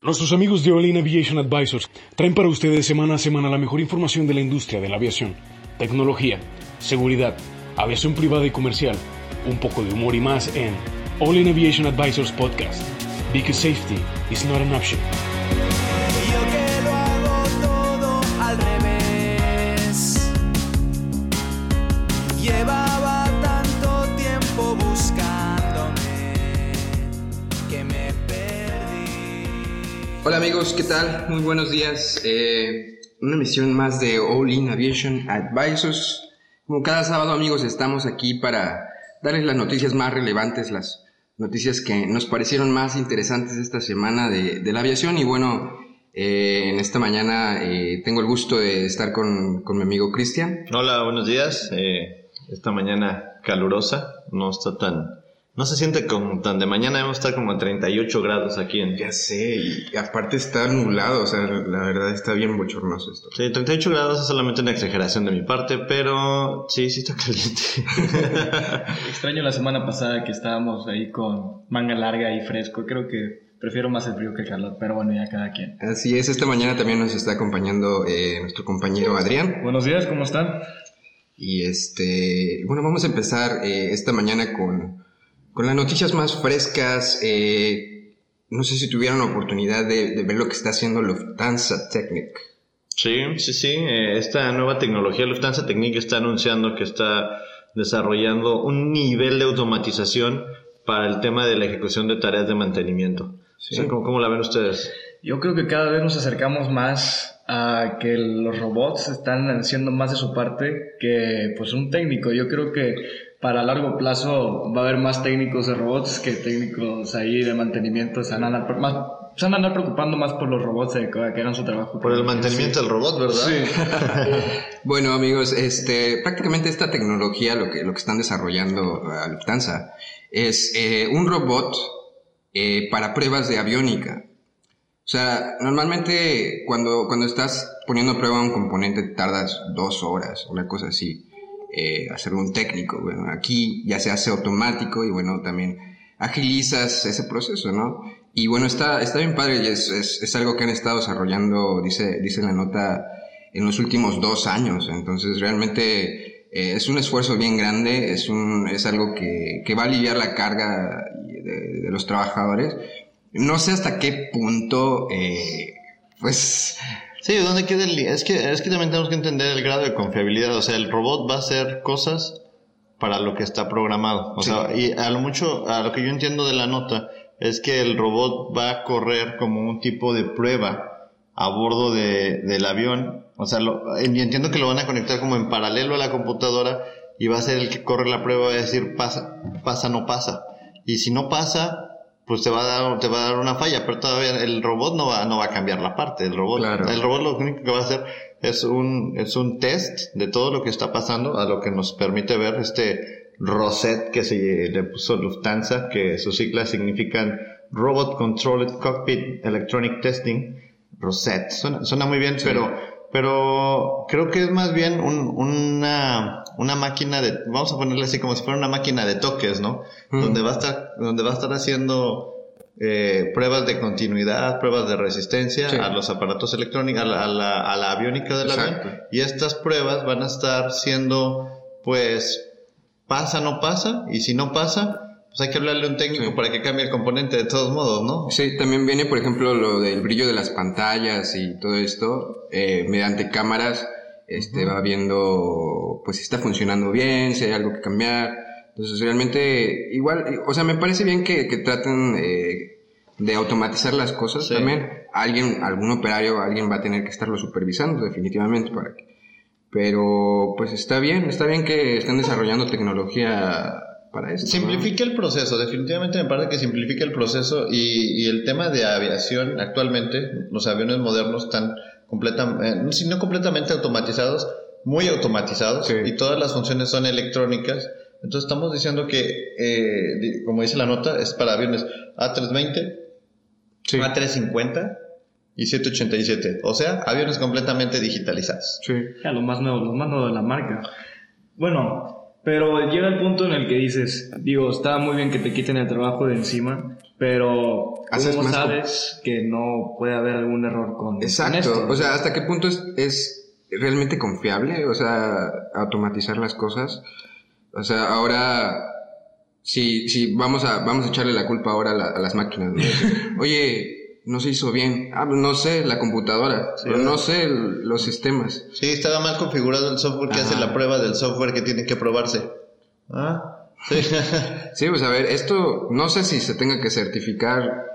Nuestros amigos de All In Aviation Advisors traen para ustedes semana a semana la mejor información de la industria de la aviación, tecnología, seguridad, aviación privada y comercial, un poco de humor y más en All In Aviation Advisors Podcast. Because safety is not an option. Hola amigos, ¿qué tal? Muy buenos días. Eh, una emisión más de All In Aviation Advisors. Como cada sábado amigos, estamos aquí para darles las noticias más relevantes, las noticias que nos parecieron más interesantes esta semana de, de la aviación. Y bueno, eh, en esta mañana eh, tengo el gusto de estar con, con mi amigo Cristian. Hola, buenos días. Eh, esta mañana calurosa, no está tan, no se siente como tan de mañana, debemos estar como a 38 grados aquí en... Ya sé, y aparte está nublado, o sea, la verdad está bien bochornoso esto. Sí, 38 grados es solamente una exageración de mi parte, pero sí, sí está caliente. Extraño la semana pasada que estábamos ahí con manga larga y fresco. Creo que prefiero más el frío que el calor, pero bueno, ya cada quien. Así es, esta mañana también nos está acompañando eh, nuestro compañero Adrián. Buenos días, ¿cómo están? Y este, bueno, vamos a empezar eh, esta mañana con, con las noticias más frescas. eh, no sé si tuvieron la oportunidad de, de ver lo que está haciendo Lufthansa Technic. Sí, sí, sí. eh, esta nueva tecnología Lufthansa Technic está anunciando que está desarrollando un nivel de automatización para el tema de la ejecución de tareas de mantenimiento. Sí. O sea, ¿cómo, cómo la ven ustedes? Yo creo que cada vez nos acercamos más a que los robots están haciendo más de su parte que pues un técnico. Yo creo que para largo plazo va a haber más técnicos de robots que técnicos ahí de mantenimiento. Se van a andar, más, se van a andar preocupando más por los robots de que, hagan su trabajo. Por el mantenimiento del robot, ¿verdad? Sí. Bueno, amigos, este, prácticamente esta tecnología, lo que, lo que están desarrollando a Lufthansa, es eh, un robot eh, para pruebas de aviónica. O sea, normalmente cuando, cuando estás poniendo a prueba un componente tardas dos horas, una cosa así, eh, hacerlo un técnico. Bueno, aquí ya se hace automático y bueno, también agilizas ese proceso, ¿no? Y bueno, está, está bien padre y es, es, algo que han estado desarrollando, dice, dice la nota, en los últimos dos años. Entonces, realmente eh, es un esfuerzo bien grande, es, un, es algo que, que va a aliviar la carga de, de los trabajadores. No sé hasta qué punto, eh, pues, Sí, ¿dónde queda el Es que, es que también tenemos que entender el grado de confiabilidad. O sea, el robot va a hacer cosas para lo que está programado. O Sí. sea, y a lo mucho, a lo que yo entiendo de la nota, es que el robot va a correr como un tipo de prueba a bordo de, del avión. O sea, lo- y entiendo que lo van a conectar como en paralelo a la computadora y va a ser el que corre la prueba y va a decir pasa, pasa, no pasa. Y si no pasa, pues te va a dar, te va a dar una falla, pero todavía el robot no va, no va a cambiar la parte. El robot, Claro. el robot lo único que va a hacer es un, es un test de todo lo que está pasando, a lo que nos permite ver este Rosette que se le puso Lufthansa, que sus siglas significan Robot Controlled Cockpit Electronic Testing. Rosette, suena, suena muy bien, pero, pero creo que es más bien un- una, una máquina de, vamos a ponerle así como si fuera una máquina de toques, ¿no? Mm. Donde va a estar, donde va a estar haciendo eh, pruebas de continuidad, pruebas de resistencia Sí. a los aparatos electrónicos, a la, a la, a la aviónica del Exacto. avión. Y estas pruebas van a estar siendo, pues, pasa, no pasa, y si no pasa, pues hay que hablarle a un técnico Sí. para que cambie el componente de todos modos, ¿no? Sí, también viene, por ejemplo, lo del brillo de las pantallas y todo esto, eh, mediante cámaras, este, va viendo, pues, si está funcionando bien, si hay algo que cambiar. Entonces, realmente, igual, o sea, me parece bien que, que traten eh, de automatizar las cosas Sí. también. Alguien, algún operario, alguien va a tener que estarlo supervisando, definitivamente, para que... Pero, pues, está bien, está bien que estén desarrollando tecnología para eso. ¿no? Simplifica el proceso, definitivamente me parece que simplifica el proceso y, y el tema de aviación actualmente, los aviones modernos están completamente, si no completamente automatizados, muy automatizados Sí. y todas las funciones son electrónicas. Entonces estamos diciendo que, eh, como dice la nota, es para aviones A320, Sí. A350 y 787. O sea, aviones completamente digitalizados. Sí. Ya, lo más nuevo, lo más nuevo de la marca. Bueno, pero llega el punto en el que dices, digo, está muy bien que te quiten el trabajo de encima, Pero Haces ¿cómo sabes que no puede haber algún error con, con Exacto. esto? O sea, ¿hasta qué punto es, es realmente confiable? O sea, automatizar las cosas. O sea, ahora, si, si vamos a, vamos a echarle la culpa ahora a, la- a las máquinas. ¿no? Oye, no se hizo bien. Ah, no sé, la computadora. pero no sé el- los sistemas. Sí, estaba mal configurado el software que Ajá. hace la prueba del software que tiene que probarse. Ah, sí. Sí, pues a ver, esto no sé si se tenga que certificar.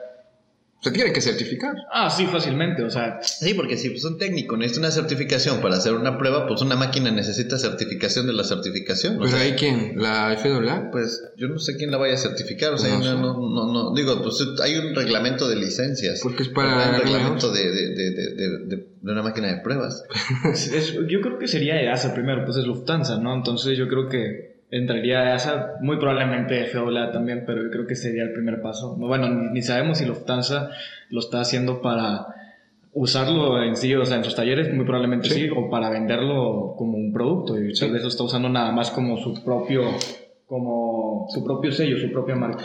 Se tiene que certificar. Ah, sí, fácilmente. O sea, Sí, porque si pues, un técnico necesita una certificación para hacer una prueba, pues una máquina necesita certificación de la certificación. O Pero sea, hay quién? ¿La FAA? pues yo no sé quién la vaya a certificar. O sea, No no, sé. no, no, no- digo, pues hay un reglamento de licencias. Porque es para Hay un reglamento de, de, de, de, de- de- de una máquina de pruebas. es- es- yo creo que sería EASA primero, pues es Lufthansa, ¿no? Entonces yo creo que entraría EASA, muy probablemente FAA también, pero yo creo que sería el primer paso. No, Bueno, ni, ni sabemos si Lufthansa lo está haciendo para usarlo en sí, o sea, en sus talleres, muy probablemente sí, o para venderlo como un producto, y tal vez lo está usando nada más como su propio, como su propio sello, su propia marca.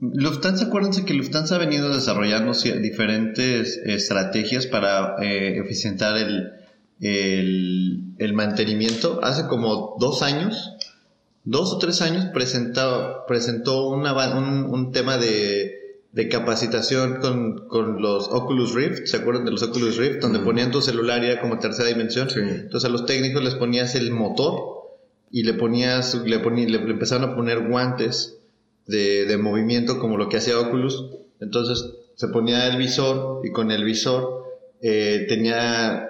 Lufthansa, acuérdense que Lufthansa ha venido desarrollando diferentes estrategias para eh, eficientar el, el, el mantenimiento. Hace como dos años, dos o tres años, presentó, presentó una un, un tema de, de capacitación con, con los Oculus Rift. ¿Se acuerdan de los Oculus Rift? Donde ponían tu celular y era como tercera dimensión. Sí. Entonces a los técnicos les ponías el motor y le ponías, le, poní- le, le empezaron a poner guantes de, de movimiento como lo que hacía Oculus. Entonces se ponía el visor y con el visor eh, tenía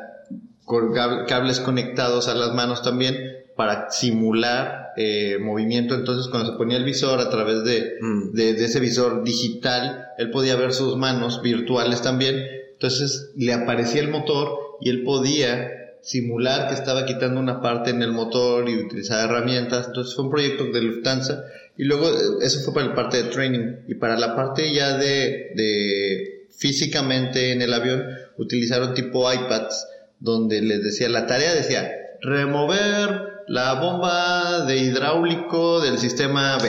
cables conectados a las manos también para simular eh, movimiento. Entonces cuando se ponía el visor a través de, Mm. de, de ese visor digital, él podía ver sus manos virtuales también. Entonces le aparecía el motor y él podía simular que estaba quitando una parte en el motor y utilizar herramientas. Entonces fue un proyecto de Lufthansa. Y luego eh, eso fue para la parte de training. Y para la parte ya de, de físicamente en el avión, utilizaron tipo iPads, donde les decía, la tarea decía, remover la bomba de hidráulico del sistema B.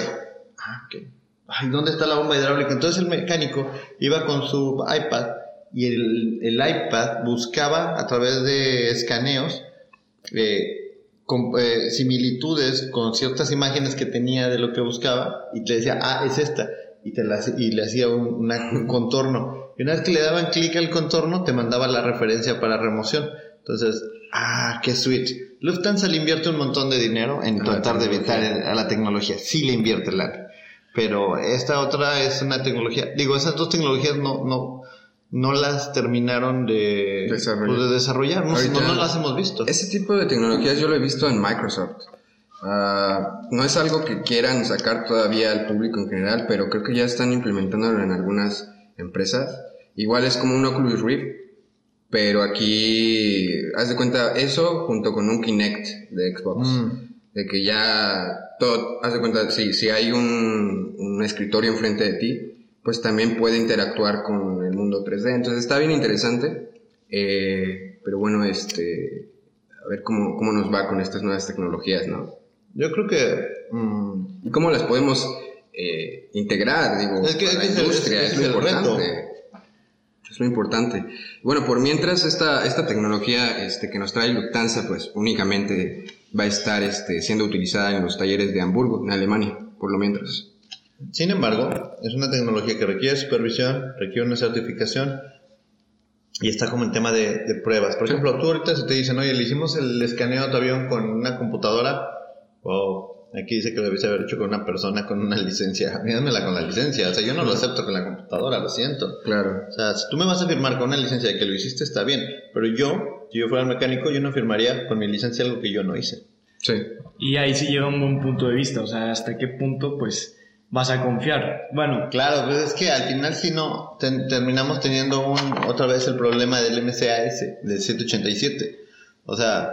Ah, ok. Ay, ¿dónde está la bomba hidráulica? Entonces el mecánico iba con su iPad y el, el iPad buscaba a través de escaneos eh, con, eh, similitudes con ciertas imágenes que tenía de lo que buscaba y te decía, ah, es esta. Y, te la, y le hacía un, una- un contorno. Y una vez que le daban clic al contorno, te mandaba la referencia para remoción. Entonces, ah, qué sweet. Lufthansa le invierte un montón de dinero en A tratar de evitar a la tecnología. Sí le invierte la Pero esta otra es una tecnología. Digo, esas dos tecnologías no, no, no las terminaron de Desarrollar. pues, de desarrollar. No, Ahorita- no, no las hemos visto. Ese tipo de tecnologías yo lo he visto en Microsoft. Ah, no es algo que quieran sacar todavía al público en general, pero creo que ya están implementándolo en algunas empresas. Igual es como un Oculus Rift, pero aquí, haz de cuenta, eso junto con un Kinect de Xbox. Mm. De que ya todo, haz de cuenta, si, si hay un, un escritorio enfrente de ti, pues también puede interactuar con el mundo 3D. Entonces está bien interesante. Eh, pero bueno, este, a ver cómo, cómo nos va con estas nuevas tecnologías, ¿no? Yo creo que mm, Y cómo las podemos eh, integrar, digo, Es que- la es el- industria, es es, reto. Es lo importante. Bueno, por mientras esta, esta tecnología este, que nos trae Lufthansa, pues únicamente va a estar este, siendo utilizada en los talleres de Hamburgo, en Alemania, por lo mientras. Sin embargo, es una tecnología que requiere supervisión, requiere una certificación y está como en tema de, pruebas. Por ejemplo, tú ahorita si te dicen, oye, le hicimos el escaneo de tu avión con una computadora, o aquí dice que lo debiste haber hecho con una persona con una licencia. Míramela con la licencia. O sea, yo no lo acepto con la computadora, lo siento. Claro. O sea, si tú me vas a firmar con una licencia de que lo hiciste, está bien. Pero yo, si yo fuera el mecánico, yo no firmaría con mi licencia algo que yo no hice. Sí. Y ahí sí llega un buen punto de vista, o sea, hasta qué punto pues vas a confiar. Bueno, Claro, pues es que al final si no, ten- terminamos teniendo un, otra vez el problema del MCAS, del 187. O sea,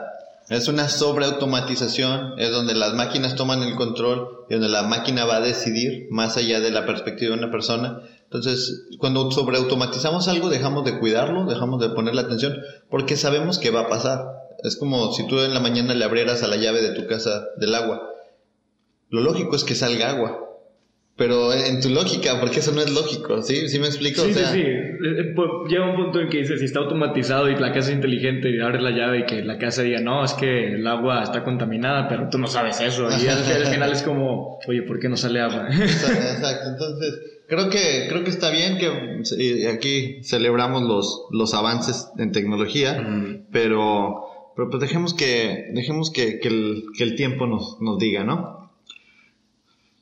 es una sobreautomatización, es donde las máquinas toman el control y donde la máquina va a decidir más allá de la perspectiva de una persona. Entonces, cuando sobreautomatizamos algo, dejamos de cuidarlo, dejamos de ponerle atención, porque sabemos que va a pasar. Es como si tú en la mañana le abrieras a la llave de tu casa del agua. Lo lógico es que salga agua, pero en tu lógica, porque eso no es lógico, ¿sí? ¿Sí me explico? Sí, o sea, sí, sí. Eh, eh, pues, Llega un punto en que dices, si está automatizado y la casa es inteligente y abres la llave y que la casa diga, no, es que el agua está contaminada, pero tú no sabes eso. Y al, al final es como, oye, ¿por qué no sale agua? Exacto, exacto. Entonces, creo que, creo que está bien que aquí celebramos los, los avances en tecnología, pero, pero pues dejemos que, dejemos que, que el, que el tiempo nos, nos diga, ¿no?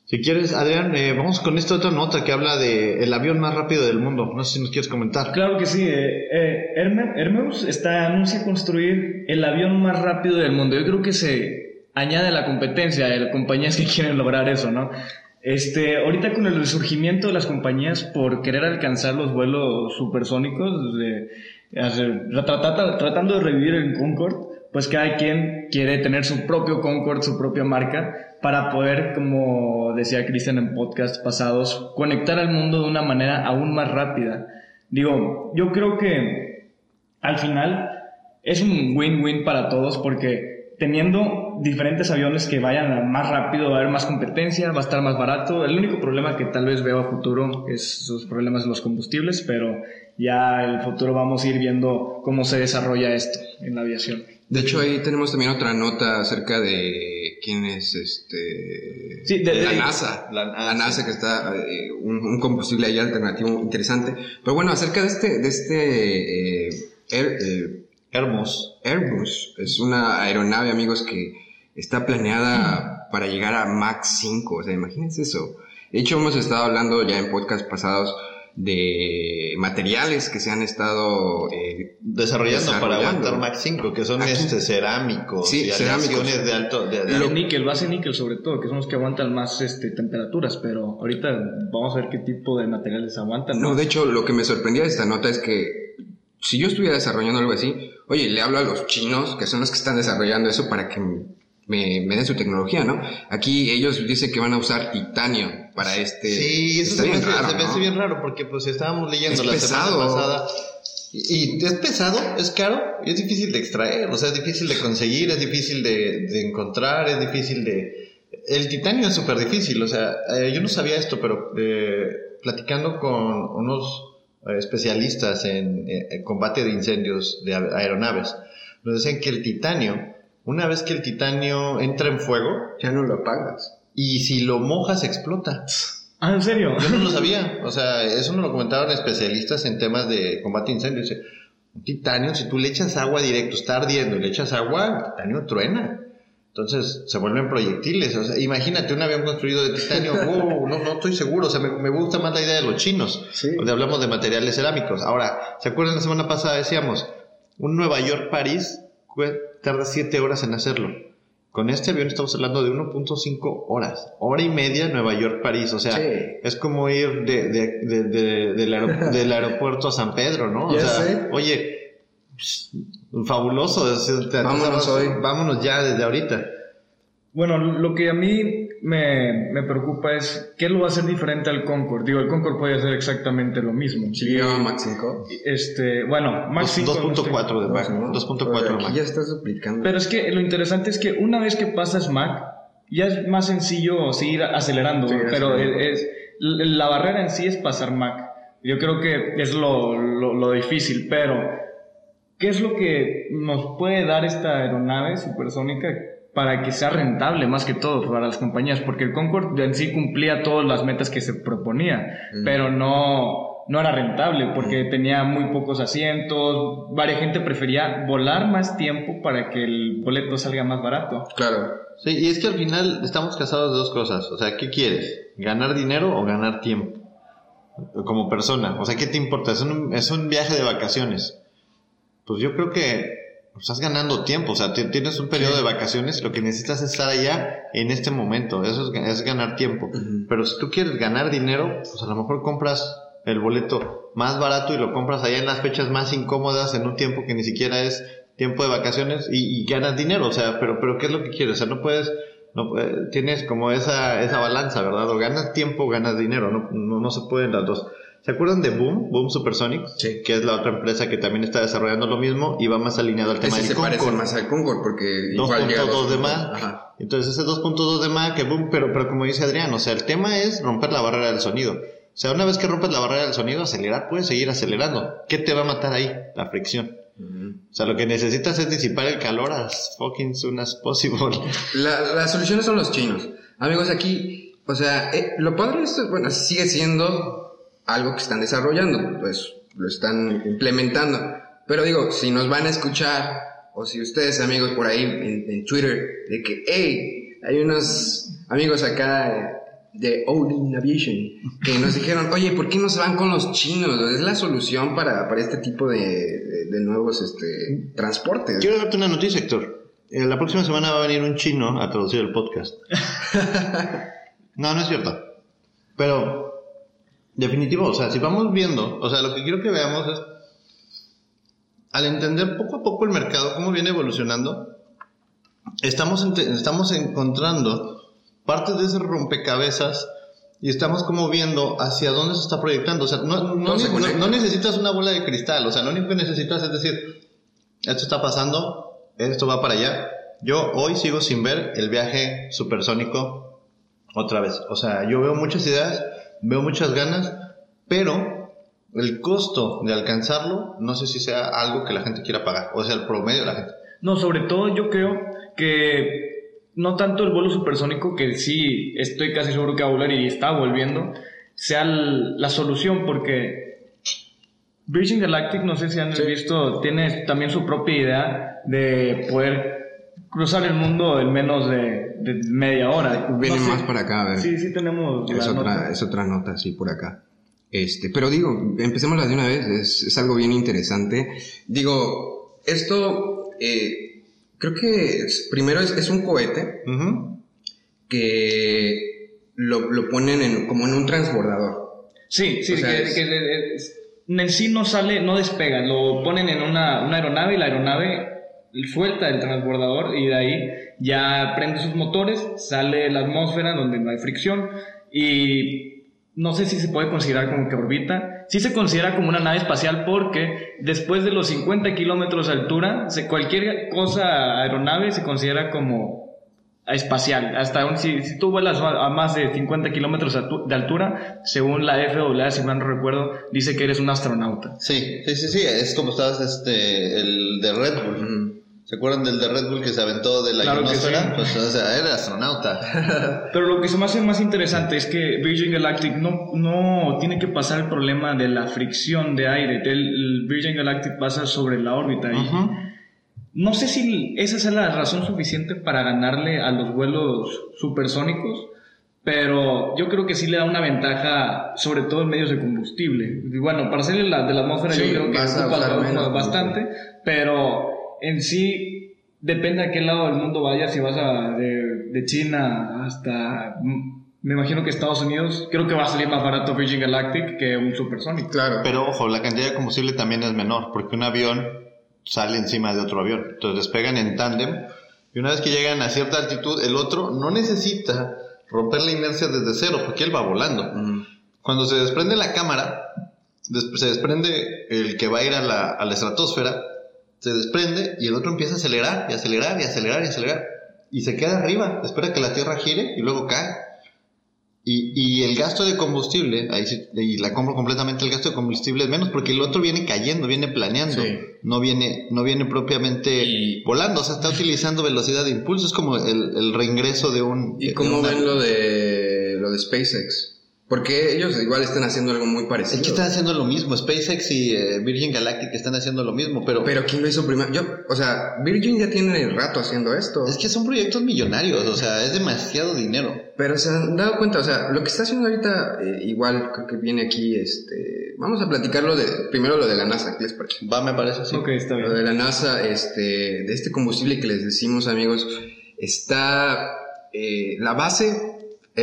Si quieres, Adrián, eh, vamos con esta otra nota que habla de el avión más rápido del mundo. No sé si nos quieres comentar. Claro que sí. Eh, eh, Herme- Hermeus está, anuncia construir el avión más rápido del mundo. Yo creo que se añade la competencia de compañías que quieren lograr eso, ¿no? Este, ahorita con el resurgimiento de las compañías por querer alcanzar los vuelos supersónicos, tratando de revivir el Concorde, pues cada quien quiere tener su propio Concorde, su propia marca, para poder, como decía Cristian en podcast pasados, conectar al mundo de una manera aún más rápida. Digo, yo creo que al final es un win-win para todos porque teniendo diferentes aviones que vayan más rápido, va a haber más competencia, va a estar más barato. El único problema que tal vez veo a futuro es sus problemas en los combustibles, pero ya en el futuro vamos a ir viendo cómo se desarrolla esto en la aviación. De hecho, ahí tenemos también otra nota acerca de quién es este. Sí, de- la de- NASA. la La NASA. Que está. eh, un, un combustible ahí alternativo interesante. Pero bueno, acerca de este. De este eh, Air- eh, Hermos. Airbus. Es una aeronave, amigos, que está planeada para llegar a Mach 5. O sea, imagínense eso. De hecho, hemos estado hablando ya en podcast pasados de materiales que se han estado eh, Desarrollando, para aguantar Mach 5, que son Aquí. este, cerámicos Sí, y cerámicos. de alto. De, de- De níquel, base níquel sobre todo, que son los que aguantan más este, temperaturas, pero ahorita vamos a ver qué tipo de materiales aguantan. No, de hecho, lo que me sorprendía de esta nota es que si yo estuviera desarrollando algo así, oye, le hablo a los chinos, que son los que están desarrollando eso para que me, me den su tecnología, ¿no? Aquí ellos dicen que van a usar titanio para este... Sí, eso está se bien hace, raro, se me ¿no? hace bien raro porque pues estábamos leyendo Es la pesado. semana pasada y, y es pesado, es caro y es difícil de extraer, o sea, es difícil de conseguir, es difícil de, de encontrar, es difícil de... El titanio es súper difícil, o sea, eh, yo no sabía esto, pero eh, platicando con unos eh, especialistas en eh, combate de incendios de aeronaves, nos decían que el titanio, una vez que el titanio entra en fuego Ya no lo apagas. Y si lo mojas explota. Ah, ¿en serio? Yo no lo sabía. O sea, eso nos lo comentaron especialistas en temas de combate a incendios. Dice, un titanio, si tú le echas agua directo, está ardiendo y le echas agua, el titanio truena. Entonces se vuelven proyectiles. O sea, imagínate un avión construido de titanio. Wow, no, no estoy seguro. O sea, me, me gusta más la idea de los chinos. Sí. Donde hablamos de materiales cerámicos. Ahora, ¿se acuerdan la semana pasada? Decíamos, un Nueva York-París tarda 7 horas en hacerlo. Con este avión estamos hablando de 1.5 horas. Hora y media Nueva York-París. O sea, Sí. es como ir de, de- de- de- del, aero- del aeropuerto a San Pedro, ¿no? O Ya sea, sé. oye, pss, fabuloso. Vámonos hoy. Vámonos ya desde ahorita. Bueno, lo que a mí me, me preocupa es qué lo va a hacer diferente al Concorde. Digo, el Concorde puede hacer exactamente lo mismo. A Mach 5. Este, bueno, Dos- Max 5 no estoy- 2.4 de Mach. 2.4 de Aquí Mach. ya estás duplicando. Pero es que lo interesante es que una vez que pasas Mac, ya es más sencillo seguir acelerando, Sí, pero es, es- la barrera en sí es pasar Mac. Yo creo que es lo, lo, lo difícil, pero ¿qué es lo que nos puede dar esta aeronave supersónica para que sea rentable más que todo para las compañías? Porque el Concorde en sí cumplía todas las metas que se proponía, pero no, no era rentable porque tenía muy pocos asientos, varias gente prefería volar más tiempo para que el boleto salga más barato. Claro. Sí, y es que al final estamos casados de dos cosas. O sea, ¿qué quieres? ¿Ganar dinero o ganar tiempo? Como persona. O sea, ¿qué te importa? Es un, es un viaje de vacaciones. Pues yo creo que estás ganando tiempo. O sea, ti- tienes un periodo de vacaciones. Lo que necesitas es estar allá en este momento. Eso es, es ganar tiempo. Pero si tú quieres ganar dinero, pues a lo mejor compras el boleto más barato y lo compras allá en las fechas más incómodas en un tiempo que ni siquiera es tiempo de vacaciones y, y ganas dinero, o sea, pero, pero ¿qué es lo que quieres? O sea, no puedes, no tienes como esa, esa balanza, ¿verdad? O ganas tiempo o ganas dinero, no, no, no se pueden las dos. ¿Se acuerdan de Boom? Boom Supersonics, Sí. que es la otra empresa que también está desarrollando lo mismo y va más alineado al tema Ese del se parece Concorde. más al Concorde porque igual llega a 2.2 de 2.2. Mach. Ajá. Entonces ese 2.2 de Mach, que boom, pero, pero como dice Adrián, o sea, el tema es romper la barrera del sonido. O sea, una vez que rompes la barrera del sonido, acelerar, puedes seguir acelerando. ¿Qué te va a matar ahí? La fricción. O sea, lo que necesitas es disipar el calor as fucking soon as possible. La, las soluciones son los chinos. Amigos, aquí, o sea, eh, lo padre es, bueno, sigue siendo algo que están desarrollando, pues lo están implementando. Pero digo, si nos van a escuchar, o si ustedes, amigos, por ahí en, en Twitter, de que, hey, hay unos amigos acá de Odin Aviation que nos dijeron, oye, ¿por qué no se van con los chinos? Es la solución para, para este tipo de, de- de nuevos este, transportes. Quiero darte una noticia, Héctor. Eh, la próxima semana va a venir un chino a traducir el podcast. no, no es cierto. Pero, definitivo, o sea, si vamos viendo, o sea, lo que quiero que veamos es, al entender poco a poco el mercado, cómo viene evolucionando, estamos, estamos encontrando partes de ese rompecabezas y estamos como viendo hacia dónde se está proyectando. O sea, no, no necesitas una bola de cristal, o sea, lo único que necesitas es decir, esto está pasando, esto va para allá. Yo hoy sigo sin ver el viaje supersónico otra vez. O sea, yo veo muchas ideas, veo muchas ganas, pero el costo de alcanzarlo, no sé si sea algo que la gente quiera pagar, o sea, el promedio de la gente. No, sobre todo yo creo que no tanto el vuelo supersónico, que sí estoy casi seguro que va a volver y está volviendo, sea el- la solución, porque Virgin Galactic, no sé si han visto, tiene también su propia idea de poder cruzar el mundo en menos de, de media hora. Viene No sé. más para acá, a ver. Sí, sí tenemos Es otra, nota. es otra nota, sí, por acá. Este, pero digo, empecémosla de una vez, es, es algo bien interesante. Digo, esto, eh, creo que es- primero es, es un cohete Ujú. que lo, lo ponen en, como en un transbordador. Sí, sí, O sea, que, es- que en sí no sale, no despega, lo ponen en una, una aeronave y la aeronave suelta el transbordador y de ahí ya prende sus motores, sale la atmósfera donde no hay fricción y no sé si se puede considerar como que orbita. Sí se considera como una nave espacial porque después de los 50 kilómetros de altura, cualquier cosa aeronave se considera como espacial. Hasta un- si, si tú vuelas a más de 50 kilómetros de altu- de altura, según la FAA, si mal no recuerdo, dice que eres un astronauta. Sí, sí, sí, sí, es como estabas este, el de Red Bull. ¿Se acuerdan del de Red Bull que se aventó de la Claro ionosfera? sí. Pues, o sea, era astronauta. Pero lo que se me hace más interesante es que Virgin Galactic no, no tiene que pasar el problema de la fricción de aire. El, Virgin Galactic pasa sobre la órbita. y Ujú. No sé si esa es la razón suficiente para ganarle a los vuelos supersónicos, pero yo creo que sí le da una ventaja, sobre todo en medios de combustible. Y Bueno, para salir de la, de la atmósfera Sí, yo creo que ocupa bastante, pero en sí depende a qué lado del mundo vayas, si vas a, de, de China hasta, me imagino que Estados Unidos, creo que va a salir más barato Virgin Galactic que un supersónico. Claro. Pero ojo, la cantidad de combustible también es menor, porque un avión sale encima de otro avión. Entonces despegan en tándem y una vez que llegan a cierta altitud, el otro no necesita romper la inercia desde cero, porque él va volando. Cuando se desprende la cámara, se desprende el que va a ir a la, a la estratosfera, se desprende y el otro empieza a acelerar y acelerar y acelerar y acelerar. Y se queda arriba, espera que la Tierra gire y luego cae. Y, y el gasto de combustible, ahí sí, y la compro completamente, el gasto de combustible es menos porque el otro viene cayendo, viene planeando, Sí. no viene, no viene propiamente Y- volando, o sea, está utilizando velocidad de impulso, es como el, el reingreso de un... ¿Y de cómo una- ven lo de, lo de SpaceX? Porque ellos igual están haciendo algo muy parecido. Es que están haciendo lo mismo, SpaceX y eh, Virgin Galactic están haciendo lo mismo, pero, Pero ¿quién lo hizo primero? Yo, o sea, Virgin ya tiene rato haciendo esto. es que son proyectos millonarios, o sea, es demasiado dinero. Pero se han dado cuenta, o sea, lo que está haciendo ahorita, eh, igual creo que viene aquí, este, vamos a platicarlo de, primero lo de la NASA, ¿qué les parece? Va, me parece así. Ok, está Lo bien. de la NASA, este, de este combustible que les decimos, amigos, está, eh, la base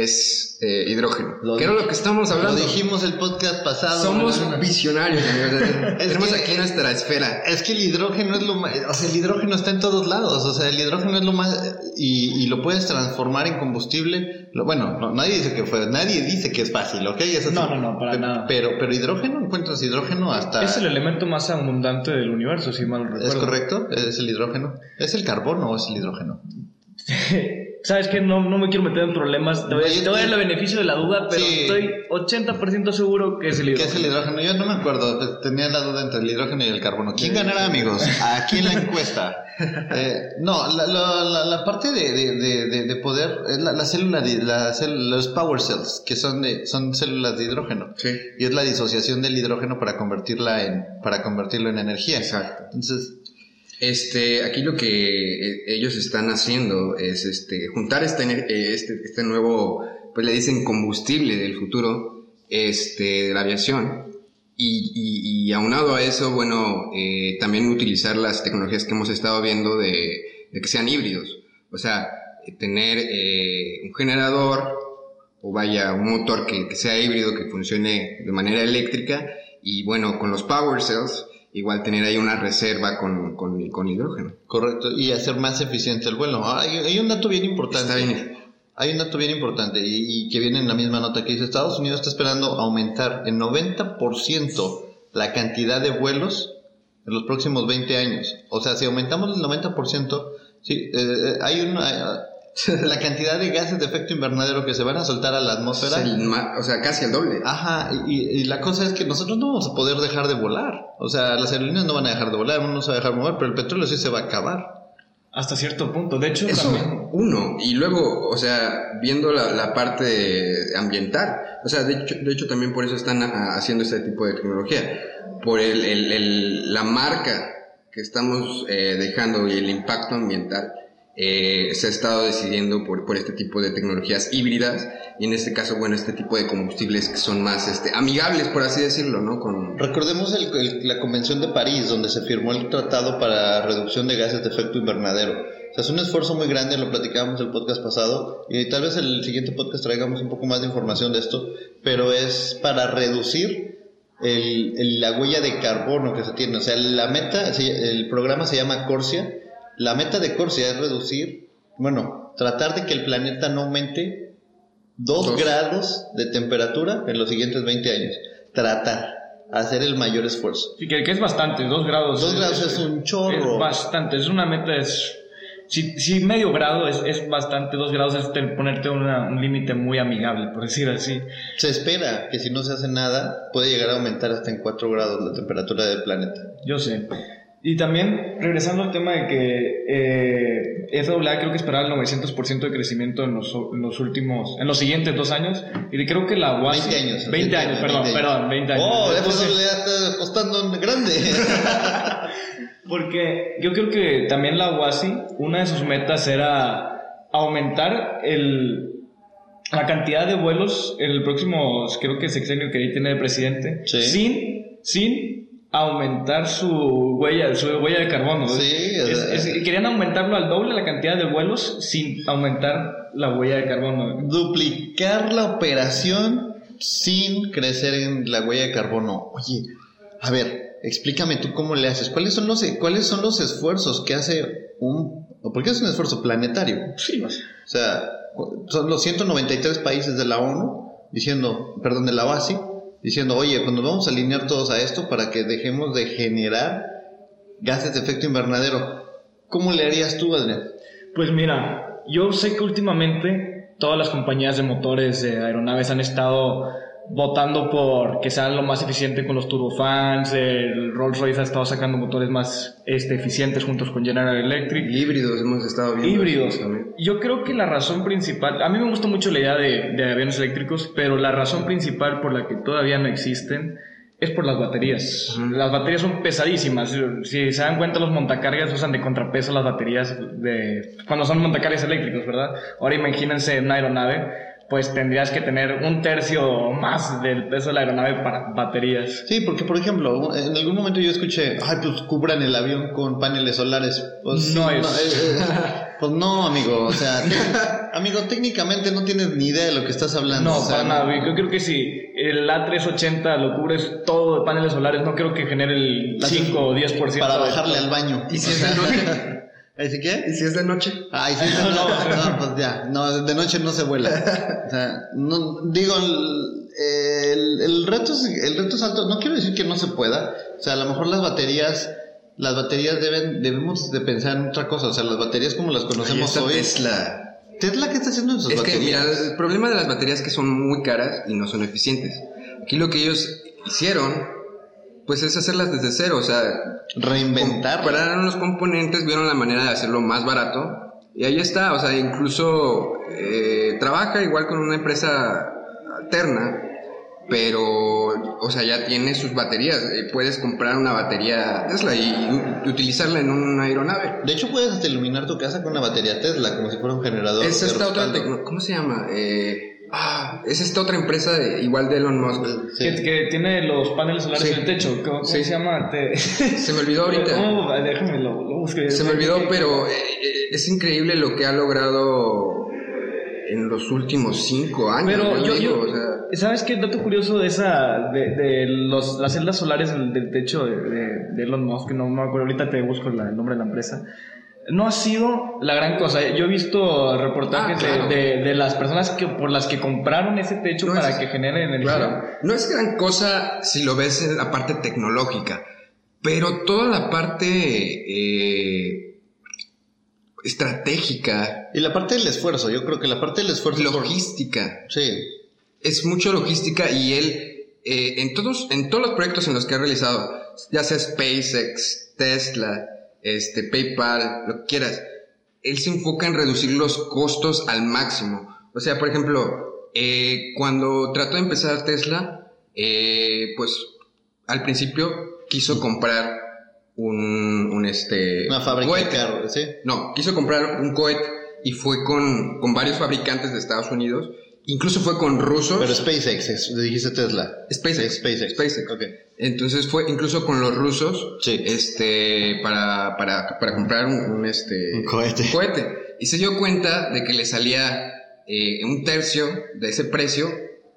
es eh, hidrógeno. Lo que era lo que estamos hablando. Lo dijimos el podcast pasado. Somos ¿verdad? visionarios, amigos. Es Tenemos que- aquí nuestra esfera. Es que el hidrógeno es lo más, o sea, el hidrógeno está en todos lados, o sea, el hidrógeno es lo más, y, y lo puedes transformar en combustible, Lo- bueno, no, nadie dice que fue, nadie dice que es fácil, ¿ok? Es así. No, no, no, para Pe- nada. Pero, pero hidrógeno, encuentras hidrógeno hasta... Es el elemento más abundante del universo, si mal no recuerdo. ¿Es correcto? ¿Es el hidrógeno? ¿Es el carbono o es el hidrógeno? ¿Sabes qué? No, no me quiero meter en problemas. Te voy, No, yo- te voy a dar el beneficio de la duda, pero Sí. estoy 80% seguro que es el ¿Qué hidrógeno. es el hidrógeno? Yo no me acuerdo, tenía la duda entre el hidrógeno y el carbono. ¿Quién ganará, amigos? Aquí en la encuesta. Eh, no, la, la- la- la parte de, de- de- de- de poder, es la, la célula, los power cells, que son, de, son células de hidrógeno. Sí. Y es la disociación del hidrógeno para convertirla en, para convertirlo en energía. Exacto. Entonces, Este, aquí lo que eh, ellos están haciendo es este, juntar este, este, este nuevo, pues le dicen combustible del futuro, este, de la aviación. Y, y, y aunado a eso, bueno, eh, también utilizar las tecnologías que hemos estado viendo de, de que sean híbridos. O sea, tener un generador o vaya, un motor que, que sea híbrido, que funcione de manera eléctrica y bueno, con los power cells, igual tener ahí una reserva con, con, con hidrógeno. correcto, y hacer más eficiente el vuelo. Ah, Hay, hay un dato bien importante. Está bien. Hay un dato bien importante y, y que viene en la misma nota que dice Estados Unidos está esperando aumentar en 90% la cantidad de vuelos en los próximos 20 años. O sea, si aumentamos el 90%, sí, eh, eh, hay una... la cantidad de gases de efecto invernadero que se van a soltar a la atmósfera. el o sea, casi el doble. Ajá, y, y la cosa es que nosotros no vamos a poder dejar de volar. O sea, las aerolíneas no van a dejar de volar, uno no se va a dejar mover, pero el petróleo sí se va a acabar. Hasta cierto punto. De hecho, Eso, también. uno. Y luego, o sea, viendo la, la parte ambiental. O sea, de hecho, de hecho también por eso están ah, haciendo este tipo de tecnología. Por el, el- el- la marca que estamos eh, dejando y el impacto ambiental. Eh, se ha estado decidiendo por, por este tipo de tecnologías híbridas y en este caso, bueno, este tipo de combustibles que son más este, amigables, por así decirlo, ¿no? Con, Recordemos el- el- la Convención de París, donde se firmó el Tratado para Reducción de Gases de Efecto Invernadero. O sea, es un esfuerzo muy grande, lo platicábamos el podcast pasado, y tal vez el siguiente podcast traigamos un poco más de información de esto, pero es para reducir el- la huella de carbono que se tiene. O sea, la meta, el programa se llama Corsia. La meta de Corsia es reducir, bueno, tratar de que el planeta no aumente 2 Dos. grados de temperatura en los siguientes 20 años. Tratar, hacer el mayor esfuerzo. Sí, que, que es bastante, dos grados. Dos grados es un chorro. Es bastante, es una meta, es... Si, si medio grado es, es bastante, dos grados es te- ponerte una- un límite muy amigable, por decir así. Se espera que si no se hace nada, puede llegar a aumentar hasta en 4 grados la temperatura del planeta. Yo sé. Y también, regresando al tema de que eh, FAA creo que esperaba el 900% de crecimiento en los, en los últimos, en los siguientes dos años. Y creo que la UASI... 20 años. 20 años, perdón, 20 perdón, 20 años. Oh, Entonces- FAA está apostando en grande. Porque yo creo que también la UASI, una de sus metas era aumentar el, la cantidad de vuelos en el próximo, creo que sexenio que ahí tiene el presidente, Sí. sin, sin aumentar su huella, su huella de carbono. Sí, Es- es- querían aumentarlo al doble la cantidad de vuelos sin aumentar la huella de carbono. Duplicar la operación sin crecer en la huella de carbono. Oye, a ver, explícame tú cómo le haces. ¿Cuáles son los, cuáles son los esfuerzos que hace un... o Porque es un esfuerzo planetario. Sí, O sea, son los 193 países de la ONU diciendo, perdón, de la OASI, diciendo, oye, pues nos vamos a alinear todos a esto para que dejemos de generar gases de efecto invernadero. ¿Cómo le harías tú, Adrián? Pues mira, yo sé que últimamente todas las compañías de motores de aeronaves han estado votando por que sean lo más eficiente con los turbofans, el Rolls Royce ha estado sacando motores más este, eficientes juntos con General Electric. híbridos hemos estado viendo. Híbridos. también. Yo creo que la razón principal, a mí me gusta mucho la idea de, de aviones eléctricos, pero la razón principal por la que todavía no existen es por las baterías. Las baterías son pesadísimas. Si se dan cuenta, los montacargas usan de contrapeso las baterías de cuando son montacargas eléctricos, ¿verdad? Ahora imagínense una aeronave, pues tendrías que tener un tercio más del peso de la aeronave para baterías. Sí, porque por ejemplo, en algún momento yo escuché, ay, pues cubran el avión con paneles solares. Pues No es. eh, eh, pues no, amigo, o sea, Amigo, técnicamente no tienes ni idea de lo que estás hablando. No, o sea, para nada. Yo creo que si el A380 lo cubres todo de paneles solares, no creo que genere el 5 o 10%. Para de- bajarle al baño. ¿Y si es de noche? ¿Así qué? ¿Y si es de noche? Ay, sí, no, no, no, pues ya, no, de noche no se vuela. O sea, no, digo, el, el, reto es, el reto es alto. No quiero decir que no se pueda. O sea, a lo mejor las baterías, las baterías deben, debemos de pensar en otra cosa. O sea, las baterías como las conocemos hoy. Tesla. Tesla, ¿qué está haciendo en sus Es que, mira, baterías? el problema de las baterías es que son muy caras y no son eficientes. Aquí lo que ellos hicieron, pues es hacerlas desde cero, o sea, Reinventar. Compraron los componentes, vieron la manera de hacerlo más barato y ahí está, o sea, incluso eh, trabaja igual con una empresa alterna, pero, o sea, ya tiene sus baterías. eh, puedes comprar una batería Tesla y, u- utilizarla en una aeronave. De hecho, puedes iluminar tu casa con una batería Tesla, como si fuera un generador. Es esta otra, ¿cómo se llama? Eh, ah, es esta otra empresa de- igual de Elon Musk. Sí. Que, que tiene los paneles solares Sí. en el techo. ¿Cómo, cómo Sí. se llama? Te- Se me olvidó ahorita. ¿Cómo? Déjame lo, lo busco. Se me olvidó, pero eh, eh, es increíble lo que ha logrado en los últimos cinco años. Pero yo, digo, yo, o sea, ¿sabes qué dato curioso de esa, de, de los, las celdas solares del, del techo de, de, de Elon Musk, no me acuerdo, ahorita te busco la- el nombre de la empresa, no ha sido la gran cosa. Yo he visto reportajes Ah, claro. de, de, de las personas que, por las que compraron ese techo No para es- que genere energía. Claro, no es gran cosa si lo ves en la parte tecnológica, pero toda la parte eh, estratégica, Y la parte del esfuerzo, yo creo que la parte del esfuerzo. por- logística, Sí. es mucho logística y él eh, en todos en todos los proyectos en los que ha realizado, ya sea SpaceX, Tesla, este PayPal, lo que quieras, él se enfoca en reducir los costos al máximo. O sea, por ejemplo, eh, cuando trató de empezar Tesla, eh, pues al principio quiso comprar un, un este Una fábrica de cohete. carros, sí. No, quiso comprar un cohete y fue con, con varios fabricantes de Estados Unidos. Incluso fue con rusos. Pero SpaceX, es- dijiste Tesla. SpaceX. SpaceX. SpaceX. Ok. Entonces fue incluso con los rusos. Sí. Este, para, para, para comprar un, un, este, Un cohete. cohete. Y se dio cuenta de que le salía eh, un tercio de ese precio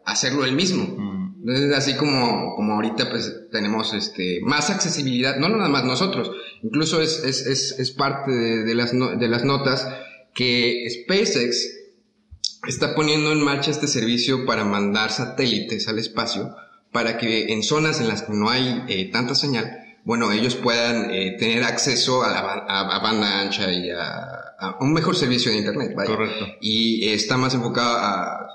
hacerlo él mismo. Mm. Entonces, así como, como ahorita pues tenemos este, más accesibilidad, no nada más nosotros, incluso es, es, es, es parte de, de las no- de las notas que SpaceX está poniendo en marcha este servicio para mandar satélites al espacio para que en zonas en las que no hay eh, tanta señal, bueno, ellos puedan eh, tener acceso a la a, a banda ancha y a, a un mejor servicio de internet. Correcto. Y está más enfocado a,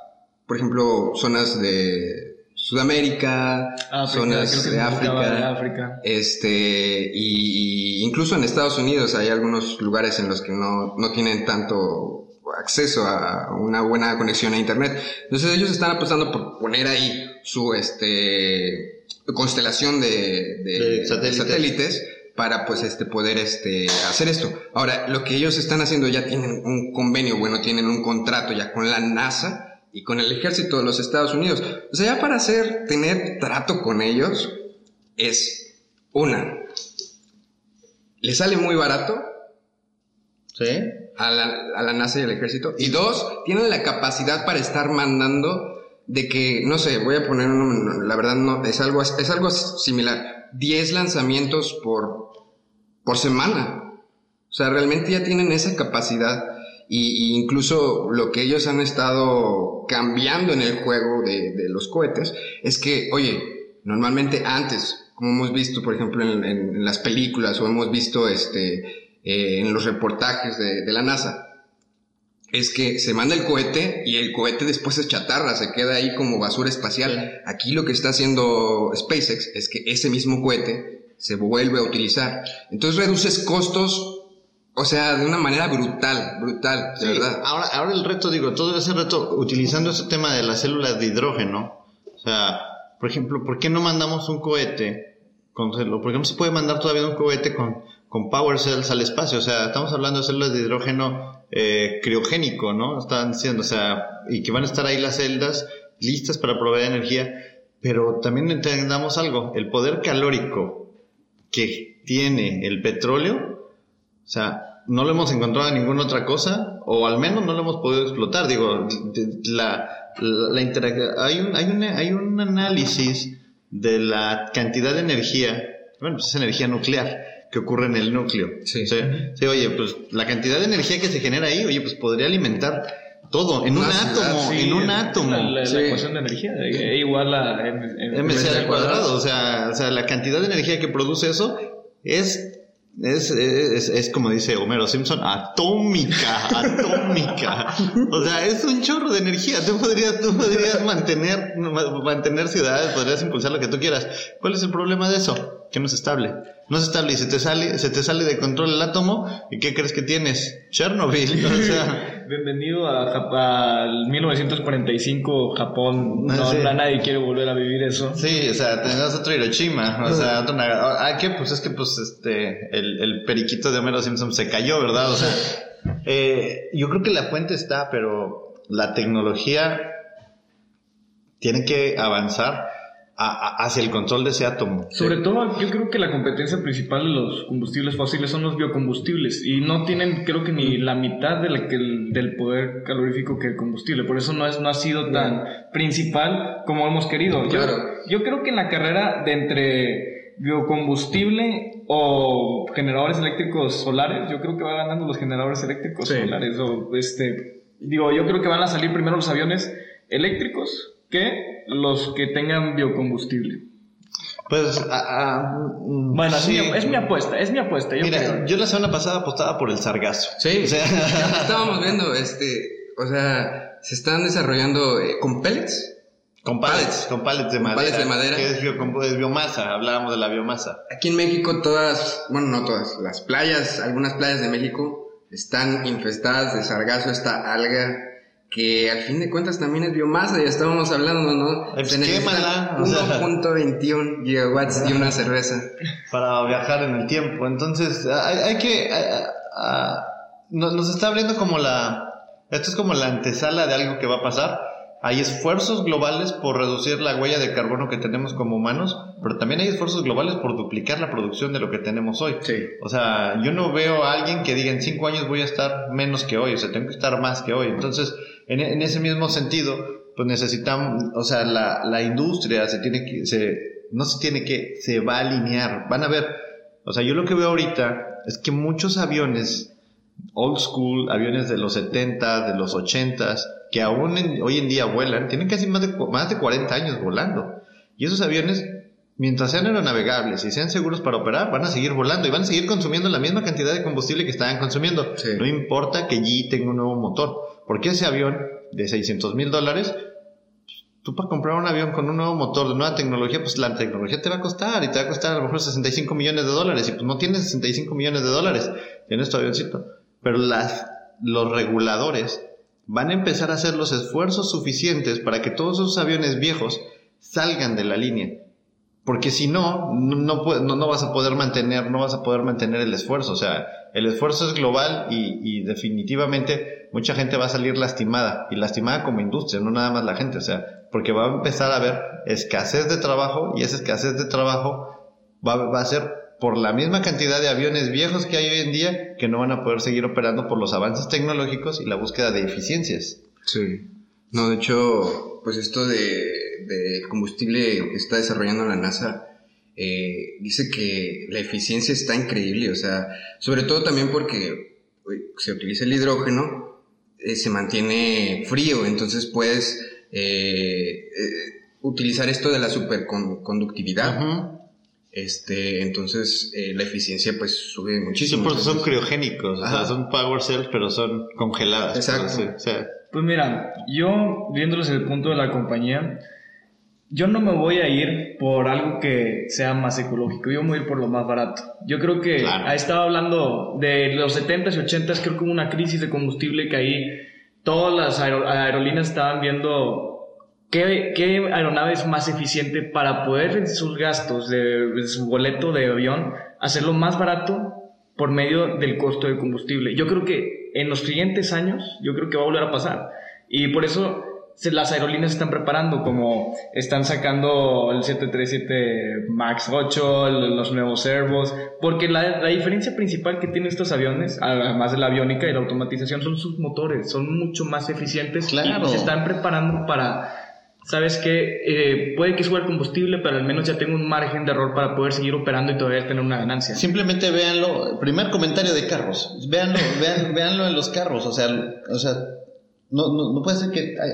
por ejemplo, zonas de Sudamérica, África, zonas de África, en África. este, y, y incluso en Estados Unidos hay algunos lugares en los que no, no tienen tanto acceso a una buena conexión a internet. Entonces ellos están apostando por poner ahí su este constelación de, de- De de satélites. satélites para pues este poder este hacer esto. Ahora, lo que ellos están haciendo ya tienen un convenio, bueno, tienen un contrato ya con la NASA y con el ejército de los Estados Unidos. O sea, ya para hacer tener trato con ellos es una le sale muy barato ¿Sí? a la, a la NASA y al ejército. Y dos, tienen la capacidad para estar mandando de que, no sé, voy a poner un, la verdad no, es algo, es algo similar. 10 lanzamientos por, por semana. O sea, realmente ya tienen esa capacidad. Y, incluso lo que ellos han estado cambiando en el juego de, los cohetes es que, oye, normalmente antes, como hemos visto, por ejemplo, en, las películas o hemos visto este, eh, en los reportajes de la NASA, es que se manda el cohete y el cohete después es chatarra, se queda ahí como basura espacial. Aquí lo que está haciendo SpaceX es que ese mismo cohete se vuelve a utilizar. Entonces reduces costos, o sea, de una manera brutal, brutal, de Sí, verdad. Ahora, ahora el reto, digo, todo ese reto, utilizando ese tema de las células de hidrógeno, o sea, por ejemplo, ¿por qué no mandamos un cohete? Con, ¿Por qué no se puede mandar todavía un cohete con, con power cells al espacio? O sea, estamos hablando de células de hidrógeno eh, criogénico, ¿no? Están diciendo, o sea, y que van a estar ahí las celdas listas para proveer energía, pero también entendamos algo, el poder calórico que tiene el petróleo, o sea, no lo hemos encontrado en ninguna otra cosa, o al menos no lo hemos podido explotar. Digo, la, la, la interac- hay, un, hay, un, hay un análisis de la cantidad de energía, bueno, pues es energía nuclear que ocurre en el núcleo. Sí. Sí, sí, oye, pues la cantidad de energía que se genera ahí, oye, pues podría alimentar todo, en un ciudad, átomo, Sí, en un átomo. La, la- la Sí. ecuación de energía, E igual a M- M- MC al cuadrado, o sea, o sea, la cantidad de energía que produce eso es, es, es, es como dice Homero Simpson, atómica, atómica. O sea, es un chorro de energía. Tú podrías, tú podrías mantener, ma- mantener ciudades, podrías impulsar lo que tú quieras. ¿Cuál es el problema de eso? Que no es estable. No es estable y se te sale, se te sale de control el átomo y ¿qué crees que tienes? Chernobyl. O sea, Bienvenido a Jap- al 1945 Japón. No, Sí. na- nadie quiere volver a vivir eso. Sí, o sea, tenemos otro Hiroshima, o sea, otro Ah, ¿qué? Pues es que, pues, este, el, el periquito de Homero Simpson se cayó, ¿verdad? O sea, eh, yo creo que la fuente está, pero la tecnología tiene que avanzar a- a- hacia el control de ese átomo. Sobre todo, yo creo que la competencia principal de los combustibles fósiles son los biocombustibles y no tienen, creo que ni la mitad de la que el- del poder calorífico que el combustible. Por eso no, es, no ha sido tan principal como hemos querido. Yo, Claro. yo creo que en la carrera de entre biocombustible o generadores eléctricos solares, yo creo que va ganando los generadores eléctricos Sí. solares. O este, digo, yo creo que van a salir primero los aviones eléctricos que los que tengan biocombustible. Pues, ah, ah, mm, Bueno, sí. es, mi, es mi apuesta, es mi apuesta. Yo Mira, creo. yo la semana pasada apostaba por el sargazo. Sí, O sea, estábamos viendo, este, o sea, se están desarrollando eh, con pellets. con pallets, con pallets de madera. pallets de madera. Que es, bio- es biomasa, hablábamos de la biomasa. Aquí en México todas, bueno, no todas, las playas, algunas playas de México están infestadas de sargazo, esta alga que al fin de cuentas también es biomasa, ya estábamos hablando, ¿no? Pues Se necesitan quémala, o sea. 1.21 gigawatts y una cerveza. para viajar en el tiempo. Entonces, hay, hay que... nos, nos está hablando como la... Esto es como la antesala de algo que va a pasar. Hay esfuerzos globales por reducir la huella de carbono que tenemos como humanos, pero también hay esfuerzos globales por duplicar la producción de lo que tenemos hoy. Sí. O sea, yo no veo a alguien que diga en cinco años voy a estar menos que hoy, o sea, tengo que estar más que hoy. Entonces, en, en ese mismo sentido, pues necesitamos, o sea, la, la industria se tiene que, se, no se tiene que, se va a alinear. Van a ver, o sea, yo lo que veo ahorita es que muchos aviones old school, aviones de los 70, de los 80, que aún en- hoy en día vuelan, tienen casi más de, más de 40 años volando. Y esos aviones, mientras sean aeronavegables y sean seguros para operar, van a seguir volando y van a seguir consumiendo la misma cantidad de combustible que estaban consumiendo. Sí. No importa que allí tenga un nuevo motor, porque ese avión de 600 mil dólares, tú para comprar un avión con un nuevo motor de nueva tecnología, pues la tecnología te va a costar y te va a costar a lo mejor 65 millones de dólares y pues no tienes 65 millones de dólares, tienes tu avioncito. Pero las, los reguladores van a empezar a hacer los esfuerzos suficientes para que todos esos aviones viejos salgan de la línea. Porque si no, no, no, no, vas a poder mantener, no vas a poder mantener el esfuerzo. O sea, el esfuerzo es global y, y definitivamente mucha gente va a salir lastimada. Y lastimada como industria, no nada más la gente. O sea, porque va a empezar a haber escasez de trabajo y esa escasez de trabajo va, va a ser por la misma cantidad de aviones viejos que hay hoy en día que no van a poder seguir operando por los avances tecnológicos y la búsqueda de eficiencias. Sí. No, de hecho, pues esto de, de combustible que está desarrollando la NASA, eh, dice que la eficiencia está increíble, o sea, sobre todo también porque se utiliza el hidrógeno, eh, se mantiene frío, entonces puedes eh, utilizar esto de la superconductividad. Este, entonces eh, la eficiencia pues sube Sí, muchísimo. porque son criogénicos, o sea, son power cells, pero son congeladas. Exacto. por así- o sea, Pues mira, yo viéndolos desde el punto de la compañía, yo no me voy a ir por algo que sea más ecológico, yo me voy a ir por lo más barato. Yo creo que Claro. ha estado hablando de los 70s y 80s, creo que hubo una crisis de combustible que ahí todas las aero- aerolíneas estaban viendo qué, qué aeronave es más eficiente para poder en sus gastos de, de su boleto de avión hacerlo más barato por medio del costo del combustible. Yo creo que en los siguientes años, yo creo que va a volver a pasar. Y por eso se- las aerolíneas están preparando, como están sacando el 737 MAX 8, el- los nuevos Airbus, porque la, la diferencia principal que tienen estos aviones, además de la aviónica y la automatización, son sus motores, son mucho más eficientes Claro. y se están preparando para... ¿Sabes qué? Eh, puede que suba el combustible, pero al menos ya tengo un margen de error para poder seguir operando y todavía tener una ganancia. Simplemente véanlo, primer comentario de carros, véanlo, vean, véanlo en los carros, o sea, o sea, no, no, no puede ser que hay-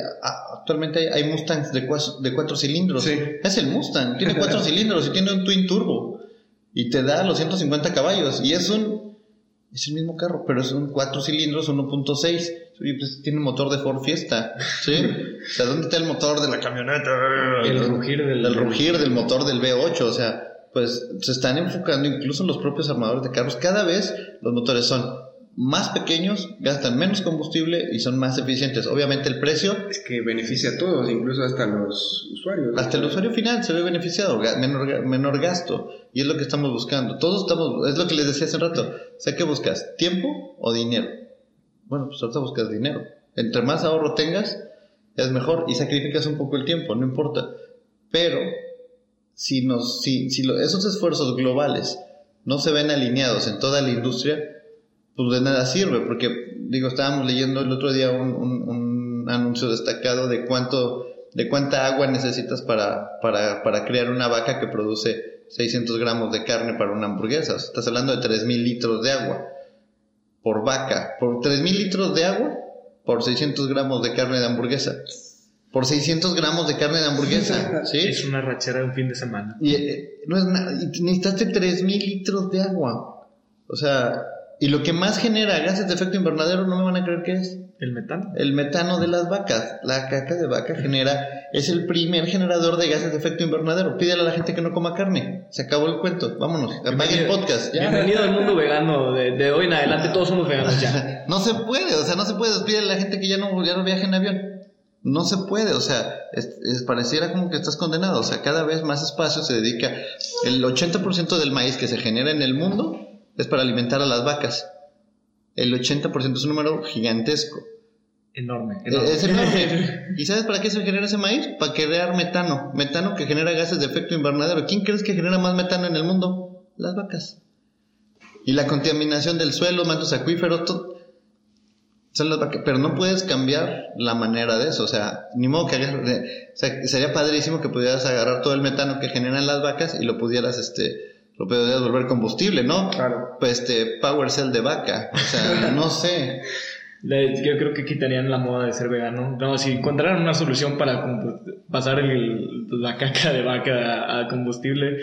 actualmente hay, hay Mustangs de, cua- de cuatro cilindros. Sí. Es el Mustang, tiene cuatro cilindros y tiene un twin turbo y te da los 150 caballos y es un es el mismo carro, pero es un cuatro cilindros 1.6 y pues tiene motor de Ford Fiesta, ¿sí? O sea, ¿dónde está el motor de la camioneta? El rugir del- el rugir del motor del V8, o sea, pues se están enfocando incluso en los propios armadores de carros. Cada vez los motores son más pequeños, gastan menos combustible y son más eficientes. Obviamente el precio, Es que beneficia a todos, incluso hasta los usuarios. hasta el usuario final se ve beneficiado, menor, menor gasto. Y es lo que estamos buscando. Todos estamos, es lo que les decía hace un rato. O sea, ¿qué buscas? ¿Tiempo o dinero? Bueno, pues ahorita buscas dinero. Entre más ahorro tengas, es mejor y sacrificas un poco el tiempo, no importa. Pero si, nos, si, si esos esfuerzos globales no se ven alineados en toda la industria, pues de nada sirve, porque digo, estábamos leyendo el otro día un anuncio destacado de cuánto, de cuánta agua necesitas para, para, para crear una vaca que produce 600 gramos de carne para una hamburguesa. O sea, estás hablando de 3.000 litros de agua por vaca. Por 3.000 litros de agua, por 600 gramos de carne de hamburguesa. Por 600 gramos de carne de hamburguesa. ¿Sí? Es una rachera de un fin de semana. Y eh, no es nada, y necesitaste 3000 litros de agua. O sea, y lo que más genera gases de efecto invernadero, no me van a creer que es El metano. el metano de las vacas. La caca de vaca genera, es el primer generador de gases de efecto invernadero. Pídele a la gente que no coma carne. Se acabó el cuento. Vámonos, apague el podcast. Ya. Bienvenido al mundo vegano. De, de hoy en adelante todos somos veganos ya. No se puede, o sea, no se puede. Pídele a la gente que ya no, ya no viaje en avión. No se puede, o sea, es, es- pareciera como que estás condenado. O sea, cada vez más espacio se dedica. El 80% del maíz que se genera en el mundo es para alimentar a las vacas. El 80% es un número gigantesco. Enorme. Eh, enorme. Es enorme. ¿Y sabes para qué se genera ese maíz? Para crear metano. Metano que genera gases de efecto invernadero. ¿Quién crees que genera más metano en el mundo? Las vacas. Y la contaminación del suelo, mantos acuíferos, todo. Son las vacas. Pero no puedes cambiar la manera de eso. O sea, ni modo que hagas. o sea, sería padrísimo que pudieras agarrar todo el metano que generan las vacas y lo pudieras, este. Lo pudieras volver combustible, ¿no? Claro. Pues este, power cell de vaca. O sea, no sé. Le- Yo creo que quitarían la moda de ser vegano. No, si encontraran una solución para compu- pasar el- la caca de vaca a, a combustible,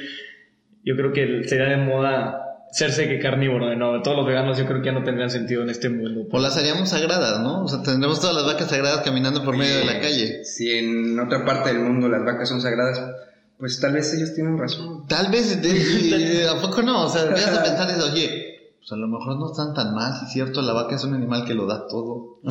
yo creo que sería de moda serse que carnívoro de nuevo. Todos los veganos yo creo que ya no tendrían sentido en este mundo. O las haríamos sagradas, ¿no? O sea, tendremos todas las vacas sagradas caminando por medio de la calle. Si en otra parte del mundo las vacas son sagradas, pues tal vez ellos tienen razón. Tal vez, de- ¿a poco no? O sea, empiezas a pensar eso, oye, pues a lo mejor no están tan mal, si es cierto, la vaca es un animal que lo da todo.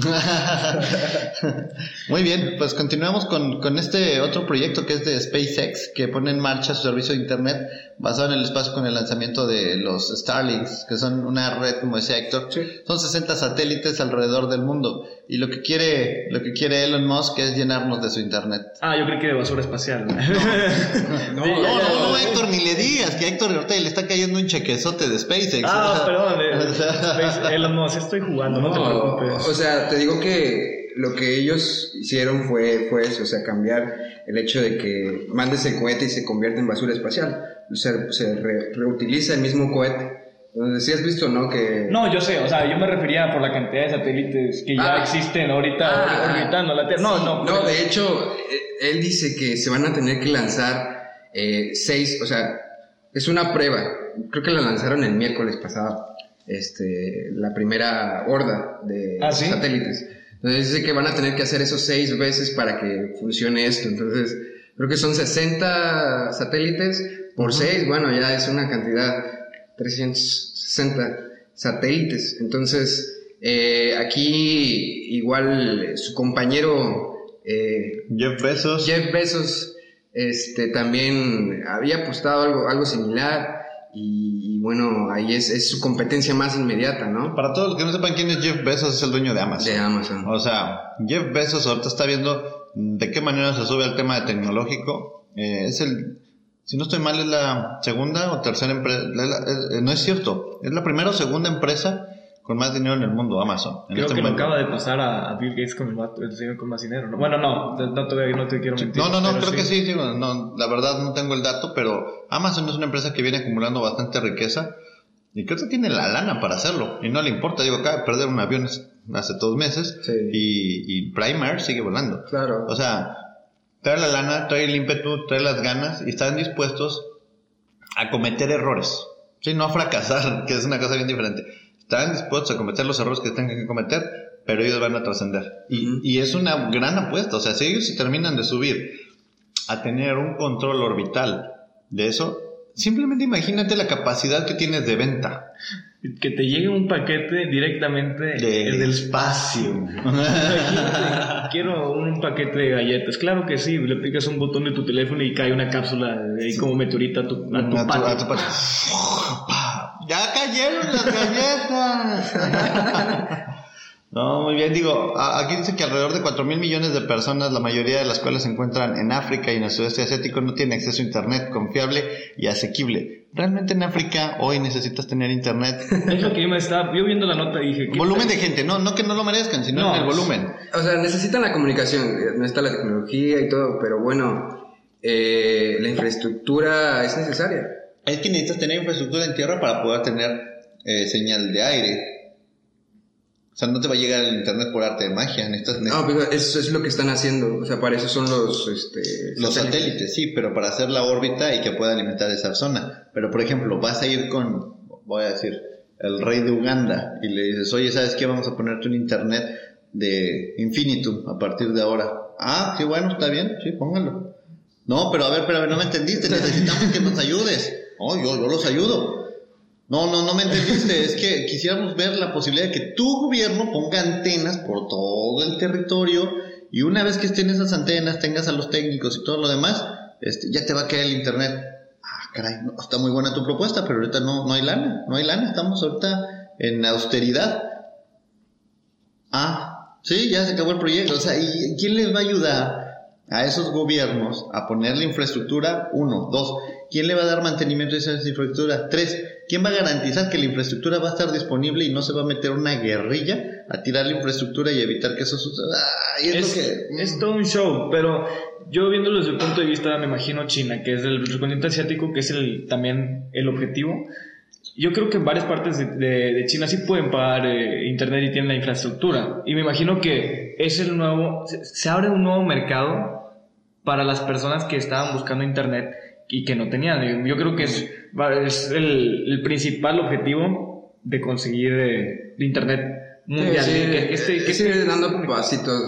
Muy bien, pues continuamos con, con este otro proyecto que es de SpaceX, que pone en marcha su servicio de Internet basado en el espacio con el lanzamiento de los Starlinks, que son una red, como decía Héctor, Sí. son 60 satélites alrededor del mundo. Y lo que quiere, lo que quiere Elon Musk es llenarnos de su Internet. Ah, yo creo que de basura espacial. No, No, no, no, Héctor, ni le digas que a Héctor ahorita le está cayendo un chequezote de SpaceX. ah, O perdón. eh, Space- Elon Musk, estoy jugando, no, te preocupes. o sea, te digo que lo que ellos hicieron fue, fue eso, o sea, cambiar el hecho de que mandes el cohete y se convierte en basura espacial. O sea, se re- reutiliza el mismo cohete. Entonces, si has visto, ¿no? Que... No, yo sé, o sea, yo me refería por la cantidad de satélites que ya Ah. existen ahorita Ah. orbitando la Tierra. No, Sí, no, No, de hecho, eh, él dice que se van a tener que lanzar eh, seis, o sea, es una prueba. Creo que la lanzaron el miércoles pasado, este, la primera horda de ¿Ah, sí? satélites. Entonces dice que van a tener que hacer eso seis veces para que funcione esto. Entonces, creo que son 60 satélites por seis, bueno, ya es una cantidad, 360 satélites. Entonces, eh, aquí igual su compañero eh, Jeff Bezos. Jeff Bezos este, también había apostado algo, algo similar y bueno, ahí es, es su competencia más inmediata, ¿no? Para todos los que no sepan quién es Jeff Bezos, es el dueño de Amazon. De Amazon. O sea, Jeff Bezos ahorita está viendo ¿De qué manera se sube al tema de tecnológico? Eh, es el, si no estoy mal, es la segunda o tercera empresa, no es cierto, es la primera o segunda empresa con más dinero en el mundo, Amazon. en Creo este que lo momento. acaba de pasar a, Bill Gates con el, el señor con más dinero. ¿no? Bueno, no, no, todavía no te quiero mentir. No, no, no, creo que sí, sí, bueno, no, la verdad no tengo el dato, pero Amazon es una empresa que viene acumulando bastante riqueza y creo que tiene la lana para hacerlo y no le importa, digo, acaba de perder un avión hace dos meses Sí. y, y Primer sigue volando. Claro. O sea, trae la lana, trae el ímpetu, trae las ganas y están dispuestos a cometer errores. Sí, no a fracasar, que es una cosa bien diferente. Están dispuestos a cometer los errores que tengan que cometer, pero ellos van a trascender. Y, Ujú. y es una gran apuesta. O sea, si ellos se terminan de subir a tener un control orbital de eso, simplemente imagínate la capacidad que tienes de venta. Que te llegue un paquete directamente Del del espacio. Imagínate, Quiero un paquete de galletas. Claro que sí, le picas un botón de tu teléfono y cae una cápsula de ahí como meteorita a tu, a tu A tu- a tu. ¡Ya cayeron las galletas! No, muy bien, digo, aquí dice que alrededor de 4 mil millones de personas, la mayoría de las cuales se encuentran en África y en el sudeste asiático, no tienen acceso a Internet confiable y asequible. Realmente en África hoy necesitas tener Internet. Es lo que yo me estaba, yo viendo la nota dije, ¿qué volumen de gente, no, no que no lo merezcan, sino No, en el volumen. O sea, necesitan la comunicación, eh, necesita la tecnología y todo, pero bueno, eh, la infraestructura es necesaria. Es que necesitas tener infraestructura en tierra para poder tener eh, señal de aire. O sea, no te va a llegar el internet por arte de magia. Necesitas, No, pero eso es lo que están haciendo, o sea, para eso son los, este, Los satélites, sí, pero para hacer la órbita y que pueda alimentar esa zona. Pero, por ejemplo, vas a ir con, voy a decir, el rey de Uganda y le dices, oye, ¿sabes qué? Vamos a ponerte un internet de infinitum a partir de ahora. Ah, sí, bueno, está bien, sí, póngalo. No, pero a ver, pero a ver, no me entendiste, necesitamos que nos ayudes. Oh, yo, los ayudo. No, no, no me entendiste. Es que quisiéramos ver la posibilidad de que tu gobierno ponga antenas por todo el territorio y una vez que estén esas antenas, tengas a los técnicos y todo lo demás, este, ya te va a caer el internet. Ah, caray, está muy buena tu propuesta, pero ahorita no, no hay lana, no hay lana, estamos ahorita en austeridad. Ah, sí, ya se acabó el proyecto. O sea, ¿y quién les va a ayudar a esos gobiernos a poner la infraestructura? Uno, dos, ¿quién le va a dar mantenimiento a esa infraestructura? Tres, ¿quién va a garantizar que la infraestructura va a estar disponible y no se va a meter una guerrilla a tirar la infraestructura y evitar que eso suceda? Ah, y es, es, lo que... es todo un show, pero yo viéndolo desde el punto de vista, me imagino China, que es el continente asiático, que es el, también el objetivo. Yo creo que en varias partes de, de- de China sí pueden pagar eh, internet y tienen la infraestructura. Y me imagino que es el nuevo, se, se abre un nuevo mercado para las personas que estaban buscando internet y que no tenían. Yo creo que es, es el, el principal objetivo de conseguir eh, internet mundial. Sí, sí, que, que este- que es este- dando pasitos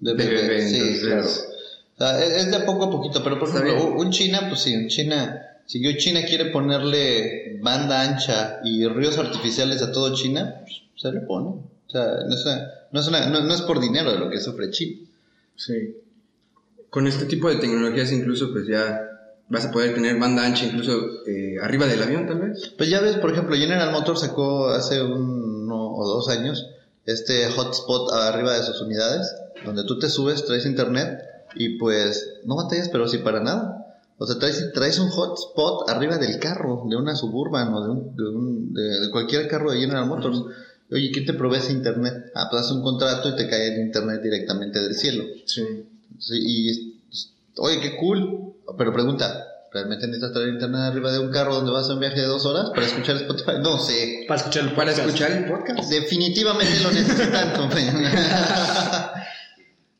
de bebé, sí, entonces, claro. O sea, es, es de a poco a poquito, pero por ejemplo, un China, pues sí, un China, si yo China quiere ponerle banda ancha y ríos artificiales a todo China, pues se le pone. O sea, no es, una- no es, una- no- no es por dinero de lo que sufre China. Sí. Con este tipo de tecnologías incluso pues ya vas a poder tener banda ancha incluso eh, arriba del avión tal vez. Pues ya ves, por ejemplo, General Motors sacó hace uno o dos años este hotspot arriba de sus unidades, donde tú te subes, traes internet y pues no batallas, pero sí para nada. O sea, traes, traes un hotspot arriba del carro, de una Suburban o de, un, de, un- de- de cualquier carro de General Motors. Oye, ¿quién te provee ese internet? Ah, pues haces un contrato y te cae el internet directamente del cielo. Sí. Sí, y, oye, qué cool. Pero pregunta, ¿realmente necesitas traer internet arriba de un carro donde vas a un viaje de dos horas para escuchar Spotify? No sé. para escuchar el Para podcast. escuchar el podcast. Definitivamente lo necesitan, compañero.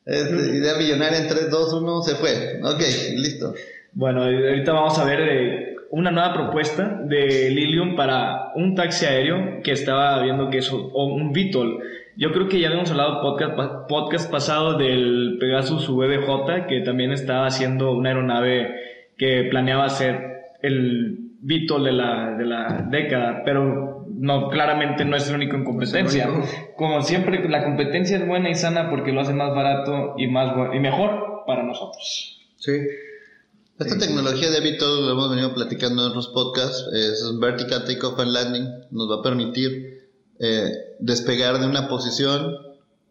Este, idea millonaria en 3, 2, 1, se fue. Ok, listo. Bueno, ahorita vamos a ver eh, una nueva propuesta de Lilium para un taxi aéreo que estaba viendo que es un, VTOL. Yo creo que ya habíamos hablado podcast, podcast pasado del Pegasus VBJ, que también estaba haciendo una aeronave que planeaba ser el VTOL de la, de la década, pero no, claramente no es el único en competencia. Como siempre, la competencia es buena y sana porque lo hace más barato y, más, y mejor para nosotros. Sí. Esta tecnología de VTOL, lo hemos venido platicando en otros podcasts, es Vertical Takeoff and Landing, nos va a permitir eh, despegar de una posición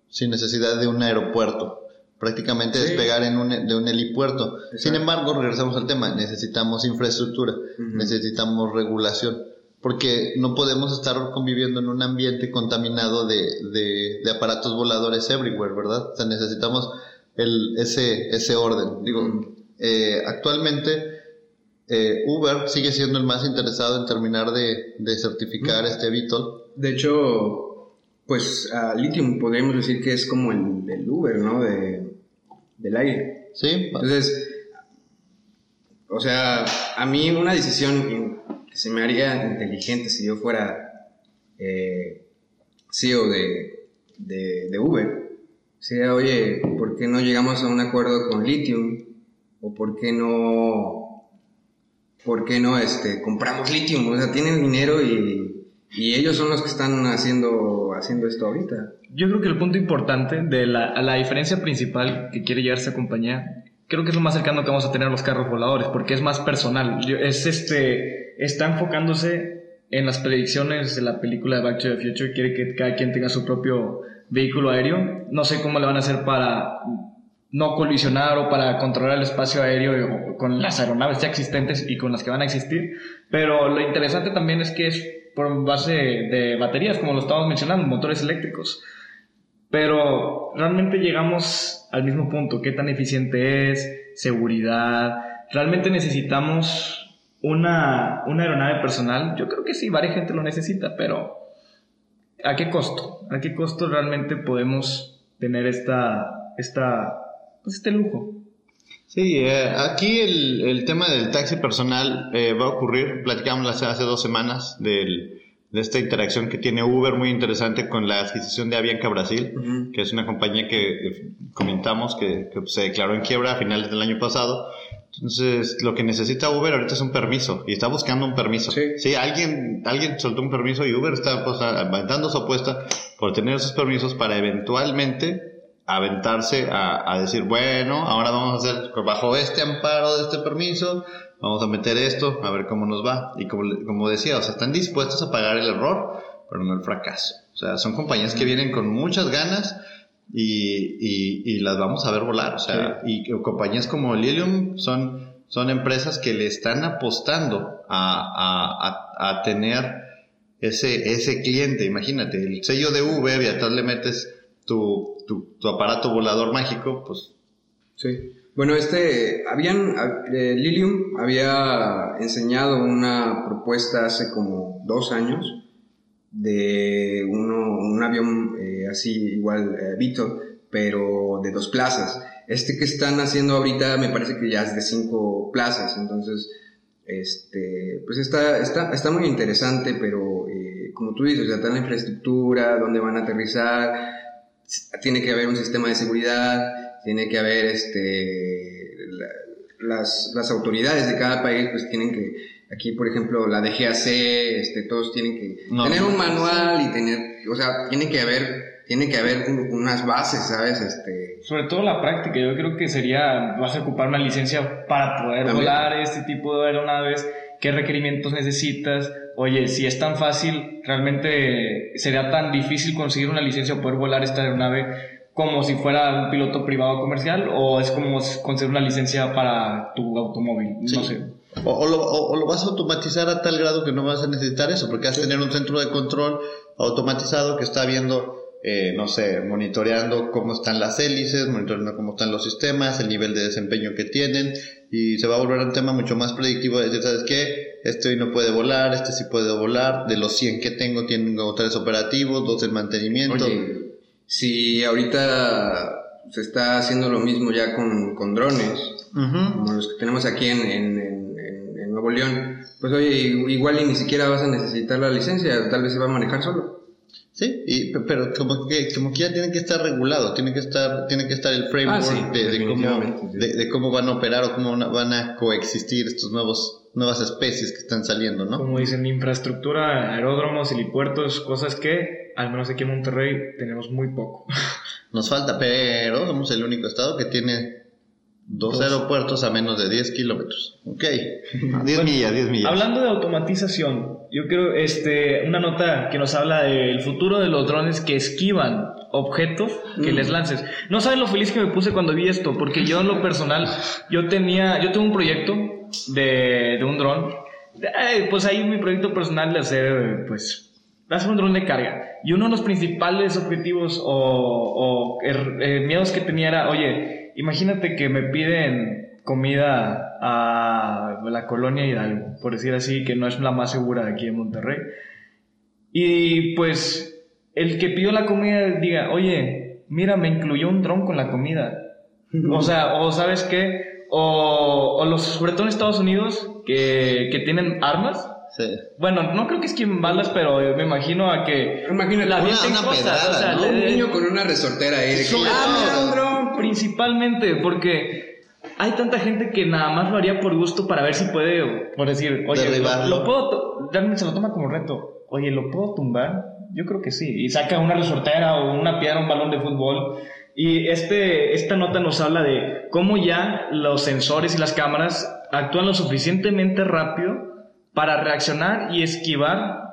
sin necesidad de un aeropuerto. prácticamente Sí. despegar en un, de un helipuerto. Sin embargo, regresamos al tema, necesitamos infraestructura, necesitamos regulación, porque no podemos estar conviviendo en un ambiente contaminado de, de, de aparatos voladores everywhere, ¿verdad? O sea, necesitamos el, ese, ese orden. Digo, eh, actualmente eh, Uber sigue siendo el más interesado en terminar de, de certificar este VTOL. De hecho, pues a Lithium podríamos decir que es como el, el Uber, ¿no? De, del aire. ¿Sí? Entonces, o sea, a mí una decisión que se me haría inteligente si yo fuera eh, CEO de, de, de Uber sería, oye, ¿por qué no llegamos a un acuerdo con Lithium? ¿O por qué no, por qué no este, compramos Lithium? O sea, tienen dinero y, y ellos son los que están haciendo, haciendo esto ahorita. Yo creo que el punto importante de la, a la diferencia principal que quiere llegar esta compañía, creo que es lo más cercano que vamos a tener a los carros voladores, porque es más personal. Es este, está enfocándose en las predicciones de la película de Back to the Future, quiere que cada quien tenga su propio vehículo aéreo. No sé cómo le van a hacer para no colisionar o para controlar el espacio aéreo con las aeronaves ya existentes y con las que van a existir. Pero lo interesante también es que es por base de baterías, como lo estamos mencionando, motores eléctricos. Pero realmente llegamos al mismo punto, qué tan eficiente es, seguridad, realmente necesitamos una, una aeronave personal. Yo creo que sí, varias gente lo necesita, pero ¿a qué costo? ¿A qué costo realmente podemos tener esta, esta, pues este lujo? Sí, eh, aquí el, el tema del taxi personal eh, va a ocurrir, platicamos hace, hace dos semanas del, de esta interacción que tiene Uber muy interesante con la adquisición de Avianca Brasil, que es una compañía que eh, comentamos que, que se declaró en quiebra a finales del año pasado. Entonces, lo que necesita Uber ahorita es un permiso y está buscando un permiso. Sí. alguien, alguien soltó un permiso y Uber está pues, aventando su apuesta por tener esos permisos para eventualmente aventarse a, a decir, bueno, ahora vamos a hacer, bajo este amparo de este permiso, vamos a meter esto, a ver cómo nos va. Y como, como decía, o sea, están dispuestos a pagar el error, pero no el fracaso. O sea, son compañías que vienen con muchas ganas y, y, y las vamos a ver volar. O sea, y que compañías como Lilium son, son empresas que le están apostando a, a, a, a tener ese, ese cliente. Imagínate, el sello de Uber y atrás le metes tu, tu, aparato volador mágico, pues Sí. Bueno, este, habían, eh, Lilium había enseñado una propuesta hace como dos años de uno, un avión eh, así igual eh, Vito, pero de dos plazas. Este que están haciendo ahorita me parece que ya es de cinco plazas, entonces, este, pues está, está, está muy interesante, pero eh, como tú dices, ya está la infraestructura, dónde van a aterrizar, tiene que haber un sistema de seguridad, tiene que haber este la- las, las autoridades de cada país pues tienen que aquí por ejemplo la DGAC este todos tienen que No, tener un manual y tener o sea tiene que haber tiene que haber un- unas bases sabes este Sobre todo la práctica, yo creo que sería, vas a ocupar una licencia para poder También. volar este tipo de aeronaves, qué requerimientos necesitas, oye, si es tan fácil, realmente sería tan difícil conseguir una licencia o poder volar esta aeronave como si fuera un piloto privado comercial o es como conseguir una licencia para tu automóvil, no sé. O, o lo, o- o lo vas a automatizar a tal grado que no vas a necesitar eso, porque vas a tener un centro de control automatizado que está viendo, eh, no sé, monitoreando cómo están las hélices, monitoreando cómo están los sistemas, el nivel de desempeño que tienen, y se va a volver un tema mucho más predictivo de decir, ¿sabes qué? Este hoy no puede volar, este sí puede volar, de los 100 que tengo tengo tres operativos, dos en mantenimiento. oye si ahorita se está haciendo lo mismo ya con, con drones como los que tenemos aquí en, en- en- en Nuevo León, pues oye, igual y ni siquiera vas a necesitar la licencia, tal vez se va a manejar solo. Sí, y, pe- pero como que, como que ya tiene que estar regulado, tiene que estar, tiene que estar el framework Ah, sí, de, de cómo, de, de cómo van a operar o cómo van a- coexistir estos nuevos, nuevas especies que están saliendo, ¿no? Como dicen, infraestructura, aeródromos, helipuertos, cosas que, al menos aquí en Monterrey, tenemos muy poco. Nos falta, pero somos el único estado que tiene dos, Dos. aeropuertos a menos de 10 kilómetros. Ok, 10 millas, 10 millas. Hablando de automatización, Yo creo, este, una nota que nos habla del futuro de los drones que esquivan objetos que les lances. No saben lo feliz que me puse cuando vi esto, porque yo en lo personal, yo tenía, yo tengo un proyecto de, de un dron. Eh, Pues ahí mi proyecto personal de hacer, pues, hacer un dron de carga. Y uno de los principales objetivos o, o, er- eh, miedos que tenía era, oye, imagínate que me piden comida a la colonia Hidalgo, por decir así, que no es la más segura de aquí de Monterrey. Y pues el que pidió la comida diga, oye, mira, me incluyó un dron con la comida. O sea, o sabes qué, o, o los, sobre todo en Estados Unidos, que, que tienen armas. Sí. Bueno, no creo que esquiven balas, pero me imagino a que Imagínate, la una- una cosas, pedrada, o sea, ¿no? le- Un niño con una resortera ahí. Sobre ah, todo. mira un dron. Principalmente porque hay tanta gente que nada más lo haría por gusto para ver si puede, por decir, oye, lo, lo puedo, realmente se lo toma como reto. Oye, ¿lo puedo tumbar? Yo creo que sí. Y saca una resortera o una piedra, un balón de fútbol. Y este, esta nota nos habla de cómo ya los sensores y las cámaras actúan lo suficientemente rápido para reaccionar y esquivar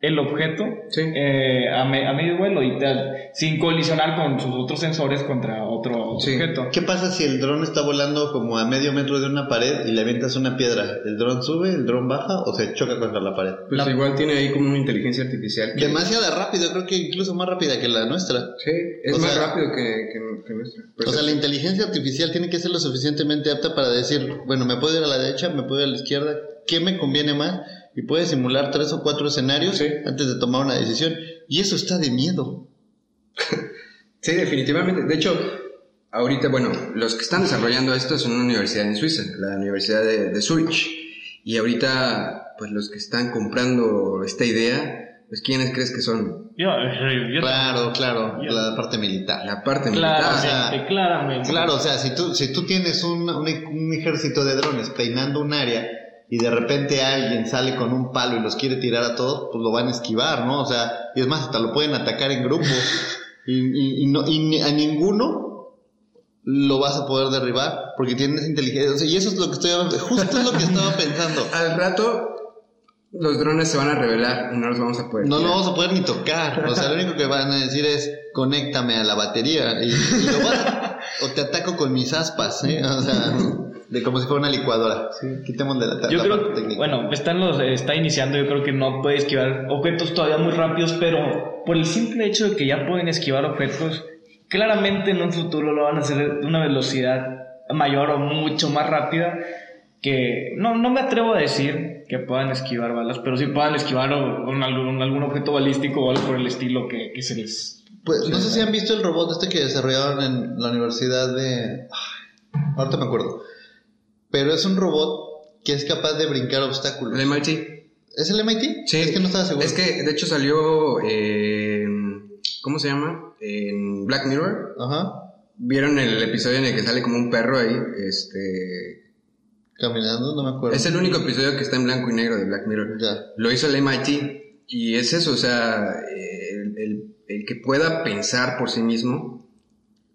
el objeto Sí. eh, a, me- a medio vuelo y tal, sin colisionar con sus otros sensores contra otro Sí. objeto. ¿Qué pasa si el dron está volando como a medio metro de una pared y le avientas una piedra? ¿El dron sube, el dron baja o se choca contra la pared? Pues La- igual tiene ahí como una inteligencia artificial. que- Demasiado rápido, creo que incluso más rápida que la nuestra. Sí, es O más sea- rápido que, que, que nuestra. Pues O sea, la inteligencia artificial tiene que ser lo suficientemente apta para decir, bueno, me puedo ir a la derecha, me puedo ir a la izquierda, ¿qué me conviene más? Y puede simular tres o cuatro escenarios Sí. antes de tomar una decisión. Y eso está de miedo. Sí, definitivamente. De hecho, ahorita, bueno, los que están desarrollando esto son una universidad en Suiza, la Universidad de, de Zurich. Y ahorita, pues los que están comprando esta idea, pues ¿quiénes crees que son? Yo, yo- Claro, claro, Ya. la parte militar. La parte militar. claramente, o sea, claramente. Claro, o sea, si tú, si tú tienes un, un, un ejército de drones peinando un área y de repente alguien sale con un palo y los quiere tirar a todos, pues lo van a esquivar, ¿no? O sea, y es más, hasta lo pueden atacar en grupo y, y, y no, y a ninguno lo vas a poder derribar porque tienes inteligencia. O sea, y eso es lo que estoy, justo es lo que estaba pensando. Al rato, los drones se van a revelar y no los vamos a poder. No tirar. vamos a poder ni tocar. O sea, lo único que van a decir es conéctame a la batería y, y lo vas a- o te ataco con mis aspas, ¿eh? O sea, de como si fuera una licuadora. Quitemos de la, Yo la creo parte técnica. bueno, están los, está iniciando, yo creo que no puede esquivar objetos todavía muy rápidos, pero por el simple hecho de que ya pueden esquivar objetos, claramente en un futuro lo van a hacer de una velocidad mayor o mucho más rápida que no, no me atrevo a decir que puedan esquivar balas, pero sí puedan esquivar o- un- algún, algún objeto balístico o algo por el estilo que, que se les... Pues no sé si han visto el robot este que desarrollaron en la universidad de... ahorita me acuerdo. Pero es un robot que es capaz de brincar obstáculos. ¿El MIT? ¿Es el MIT? Sí. Es que no estaba seguro. Es que, de hecho, salió. en- ¿Cómo se llama? En Black Mirror. Ajá. ¿Vieron el episodio en el que sale como un perro ahí? Este. Caminando, no me acuerdo. Es el único episodio que está en blanco y negro de Black Mirror. Ya. Lo hizo el MIT. Y es eso, o sea, el, el- el que pueda pensar por sí mismo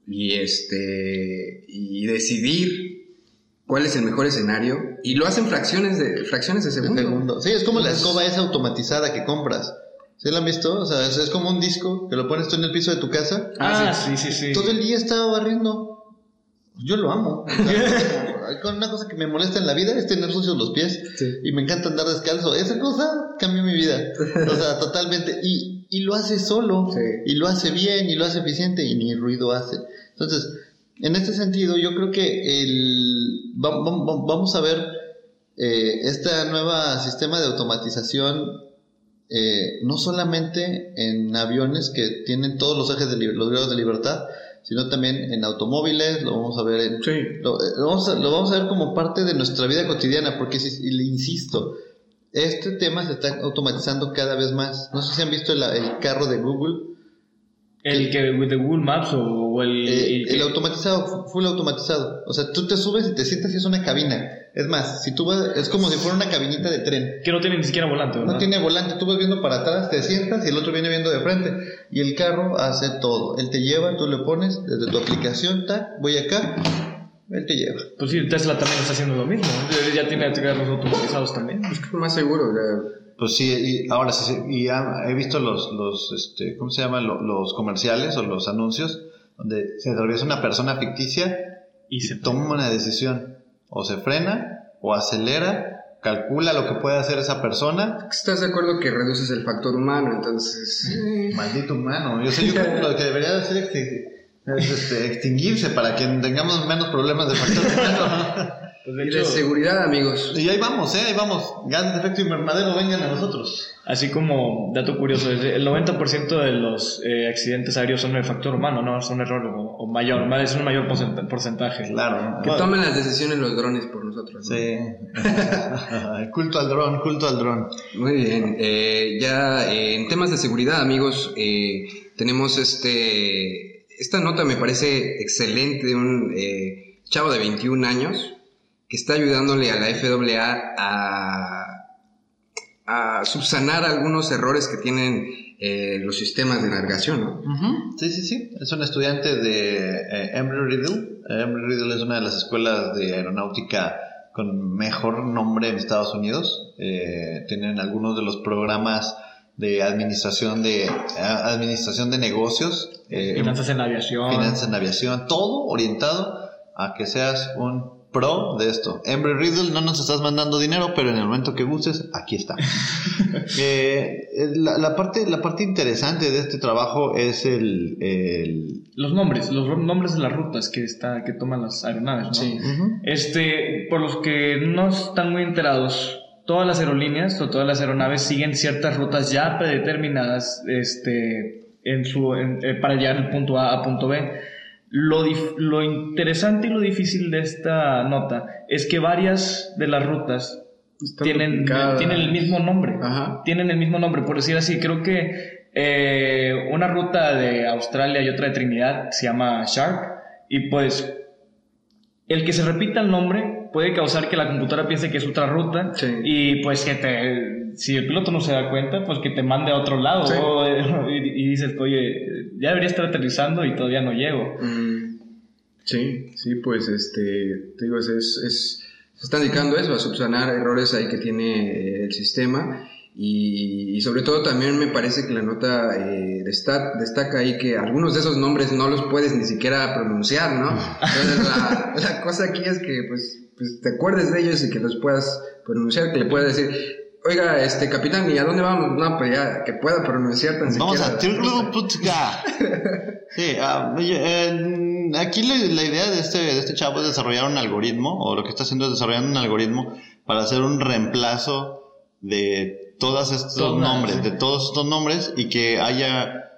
y este y decidir cuál es el mejor escenario y lo hacen fracciones de fracciones de segundo. segundo. Sí, es como la Es- escoba esa automatizada que compras. ¿Sí la han visto? O sea, es, es como un disco que lo pones tú en el piso de tu casa. Ah, sí, sí, sí. Todo el día estaba barriendo. Yo lo amo. O sea, con una cosa que me molesta en la vida es tener sucios los pies. Sí. Y me encanta andar descalzo. Esa cosa cambió mi vida. O sea, totalmente. Y, y lo hace solo. Sí. Y lo hace bien y lo hace eficiente y ni ruido hace. Entonces, en este sentido, yo creo que el, va- va- va- vamos a ver eh, este nuevo sistema de automatización, eh, no solamente en aviones que tienen todos los ejes de los grados de libertad, sino también en automóviles, lo vamos a ver en... Sí. Lo, eh, lo vamos a, lo vamos a ver como parte de nuestra vida cotidiana, porque si, le insisto, este tema se está automatizando cada vez más. No sé si han visto el, el carro de Google, El que de Google Maps o, o el, Eh, el que- el automatizado, fu- full automatizado. O sea, tú te subes y te sientas y es una cabina. Es más, si tú vas, es como si fuera una cabinita de tren. que no tiene ni siquiera volante, ¿verdad? No tiene volante, tú vas viendo para atrás, te sientas y el otro viene viendo de frente. Y el carro hace todo. Él te lleva, tú le pones desde tu aplicación, tac, voy acá, él te lleva. Pues sí, Tesla también está haciendo lo mismo. Ya tiene carros automatizados también. Es que es más seguro. sea, Pues sí, y ahora sí, y ya he visto los, los este, ¿cómo se llaman? Lo- Los, comerciales o los anuncios donde se atraviesa una persona ficticia Y se toma una decisión. O se frena, o acelera, calcula lo que puede hacer esa persona. ¿Estás de acuerdo que reduces el factor humano? Entonces, Maldito humano. Yo sé, yo creo que lo que debería hacer es, es, este, extinguirse para que tengamos menos problemas de factor humano. Pues de y hecho, de seguridad, amigos. y ahí vamos, ¿eh? Ahí vamos. Gases de efecto invernadero, vengan a nosotros. así como dato curioso, el 90% de los eh, accidentes aéreos son de factor humano, no es un error o, o mayor, es un mayor porcent- porcentaje. Claro. Que tomen las decisiones los drones por nosotros. ¿no? Sí. culto al dron, culto al dron. Muy bien. eh, ya eh, en temas de seguridad, amigos, eh, tenemos este. Esta nota me parece excelente de un eh, chavo de 21 años que está ayudándole a la FAA a, a subsanar algunos errores que tienen eh, los sistemas de navegación. ¿no? Sí, sí, sí. Es un estudiante de eh, Embry-Riddle. Embry-Riddle es una de las escuelas de aeronáutica con mejor nombre en Estados Unidos. Eh, tienen algunos de los programas de administración de administración de negocios, eh, Finanzas en aviación. finanzas en aviación, todo orientado a que seas un pro de esto. Embry Riddle, no nos estás mandando dinero, pero en el momento que gustes, aquí está. Eh, la, la parte, la parte interesante de este trabajo es el, el- Los nombres, los nombres de las rutas que, está, que toman las aeronaves, ¿no? Sí. Ujú. Este, por los que no están muy enterados, todas las aerolíneas o todas las aeronaves siguen ciertas rutas ya predeterminadas este, en su, en- eh, para llegar del punto A a punto B. Lo, lo interesante y lo difícil de esta nota es que varias de las rutas tienen, tienen el mismo nombre. Ajá. Tienen el mismo nombre, por decir así. Creo que eh, una ruta de Australia y otra de Trinidad se llama Shark. Y pues el que se repita el nombre puede causar que la computadora piense que es otra ruta. Sí. Y pues que te, si el piloto no se da cuenta, pues que te mande a otro lado. Sí. y, y dices, oye, ya debería estar aterrizando y todavía no llego. Mm, sí, sí, pues este, te digo, es, es- es- se están dedicando a eso, a subsanar errores ahí que tiene eh, el sistema y, y sobre todo también me parece que la nota eh, desta- destaca ahí que algunos de esos nombres no los puedes ni siquiera pronunciar, ¿no? Entonces la, la cosa aquí es que pues, pues te acuerdes de ellos y que los puedas pronunciar, que le puedas decir... Oiga, este capitán, ¿y a dónde vamos? No, pues ya, que pueda pronunciar tan Vamos siquiera. a Tirgluputka. Sí, ah, eh, aquí la, la idea de este, de este chavo es desarrollar un algoritmo, o lo que está haciendo es desarrollar un algoritmo para hacer un reemplazo de todos estos Todas, nombres, sí. de todos estos nombres, y que haya,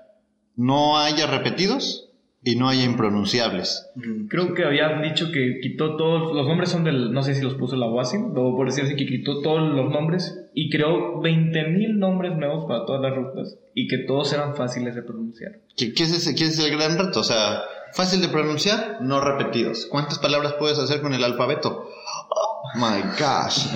no haya repetidos y no haya impronunciables. Mm. Creo que habían dicho que quitó todos, los nombres son del, no sé si los puso la UASI, o por decir así, que quitó todos los nombres y creó 20.000 nombres nuevos para todas las rutas y que todos eran fáciles de pronunciar. ¿Qué, qué es ese, qué es el gran reto? O sea, fácil de pronunciar, no repetidos. ¿Cuántas palabras puedes hacer con el alfabeto? Oh my gosh.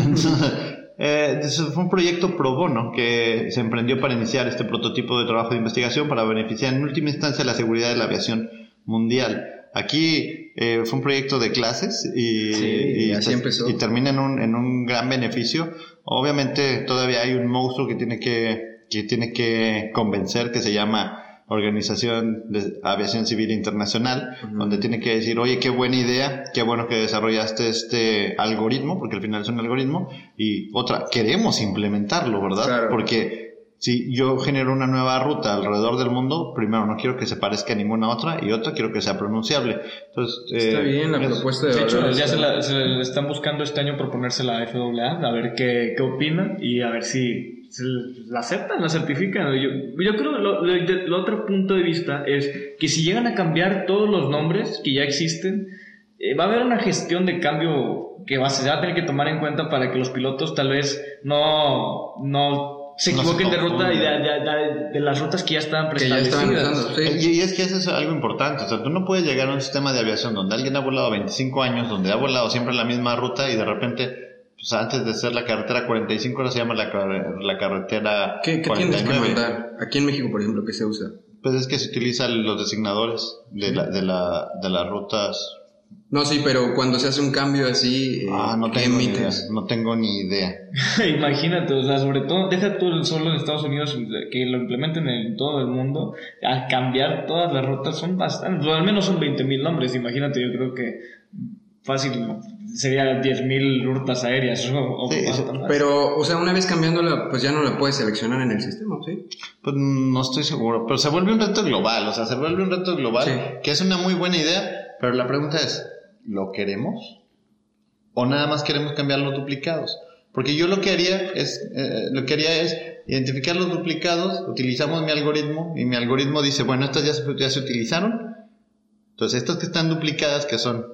Eh, fue un proyecto pro bono que se emprendió para iniciar este prototipo de trabajo de investigación para beneficiar en última instancia la seguridad de la aviación mundial. Aquí eh, fue un proyecto de clases y, Sí, y así te- empezó. y termina en un, en un gran beneficio. Obviamente todavía hay un monstruo que tiene que, que tiene que convencer que se llama Organización de Aviación Civil Internacional, donde tiene que decir, oye, qué buena idea, qué bueno que desarrollaste este algoritmo, porque al final es un algoritmo, y otra, queremos implementarlo, ¿verdad? Claro. Porque si yo genero una nueva ruta alrededor del mundo, primero no quiero que se parezca a ninguna otra, y otra quiero que sea pronunciable. Entonces, Está eh, bien la es- propuesta de De hecho, ya se la, se la están buscando este año proponérsela a FAA, a ver qué, qué opina y a ver si se la aceptan, la certifican. Yo, yo creo que lo, lo- otro punto de vista es que si llegan a cambiar todos los nombres que ya existen, eh, va a haber una gestión de cambio que va, a- se va a tener que tomar en cuenta para que los pilotos tal vez no, no se No equivoquen de ruta y de, de- de- de las rutas que ya estaban preestablecidas. usando, Y, sí. y es que eso es algo importante, o sea, tú no puedes llegar a un sistema de aviación donde alguien ha volado 25 años, donde ha volado siempre la misma ruta y de repente, pues antes de ser la carretera 45 ahora se llama la, la carretera ¿Qué, qué tienes que 49. mandar? Aquí en México, por ejemplo, ¿qué se usa? Pues es que se utilizan los designadores de, la, de, la, de las rutas No, sí, pero cuando se hace un cambio así, eh, Ah, no ¿qué tengo ni idea. emites? No tengo ni idea. Imagínate, o sea, sobre todo, deja tú solo en Estados Unidos que lo implementen en todo el mundo, a cambiar todas las rutas son bastantes, o al menos son 20 mil nombres, imagínate, yo creo que fácil sería 10 mil rutas aéreas o, o Sí. Pero, o sea, una vez cambiándola, pues ya no la puedes seleccionar en el sistema, ¿sí? Pues no estoy seguro, pero se vuelve un reto global, o sea, se vuelve un reto global, Sí. que es una muy buena idea, pero la pregunta es, ¿lo queremos? ¿O nada más queremos cambiar los duplicados? Porque yo lo que haría es, eh, lo que haría es identificar los duplicados, utilizamos mi algoritmo y mi algoritmo dice, bueno, estas ya se, ya se utilizaron, entonces estas que están duplicadas, que son,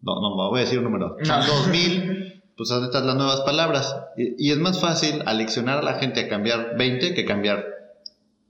no, no voy a decir un número, son No. 2000, pues son estas las nuevas palabras. Y, y es más fácil aleccionar a la gente a cambiar 20 que cambiar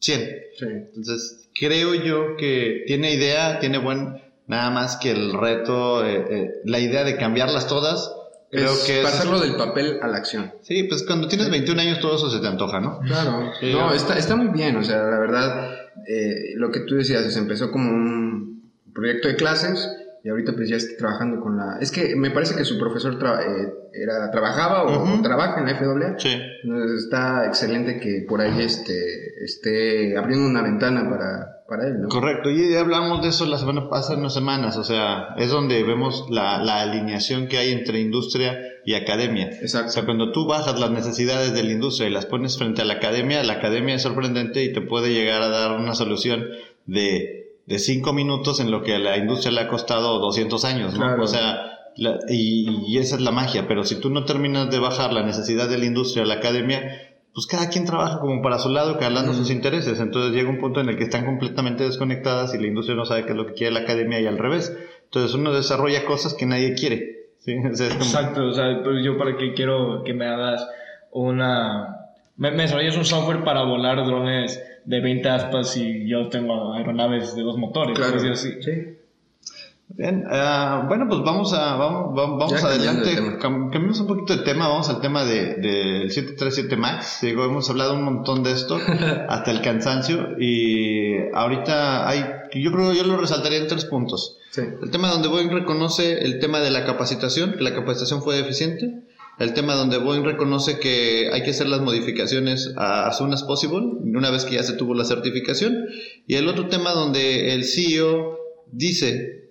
100. Sí. Entonces, creo yo que tiene idea, tiene buen, nada más que el reto, eh, eh, la idea de cambiarlas todas, creo es que es- pasarlo del papel a la acción. Sí, pues cuando tienes 21 años todo eso se te antoja, ¿no? Claro. Sí, no, está, está muy bien, o sea, la verdad, eh, lo que tú decías, se empezó como un proyecto de clases y ahorita pues ya está trabajando con la... Es que me parece que su profesor tra- eh, era, trabajaba o, trabaja en la FAA. Sí. Entonces está excelente que por ahí este, esté abriendo una ventana para, para él, ¿no? Correcto, y ya hablamos de eso la semana hace unas semanas, o sea, es donde vemos la, la alineación que hay entre industria y academia. Exacto. O sea, cuando tú bajas las necesidades de la industria y las pones frente a la academia, la academia es sorprendente y te puede llegar a dar una solución de, de cinco minutos en lo que a la industria le ha costado 200 años, ¿no? Claro. O sea, la- y, y esa es la magia, pero si tú no terminas de bajar la necesidad de la industria a la academia, pues cada quien trabaja como para su lado, calando sus intereses. Entonces llega un punto en el que están completamente desconectadas y la industria no sabe qué es lo que quiere la academia y al revés. Entonces uno desarrolla cosas que nadie quiere. ¿sí? O sea, es como- Exacto, o sea, pues yo para qué quiero que me hagas una... Me, me desarrolles un software para volar drones de 20 aspas y yo tengo aeronaves de dos motores. Claro. así. Sí. Bien, ah, bueno, pues vamos a vamos, vamos, adelante. de. Cam- Cambiamos un poquito de tema, vamos al tema de, del 737 Max. Digo, hemos hablado un montón de esto hasta el cansancio y ahorita hay, yo creo yo lo resaltaría en tres puntos. Sí. El tema donde Boeing reconoce el tema de la capacitación, que la capacitación fue deficiente. El tema donde Boeing reconoce que hay que hacer las modificaciones a- as soon as possible, una vez que ya se tuvo la certificación. Y el otro tema donde el CEO dice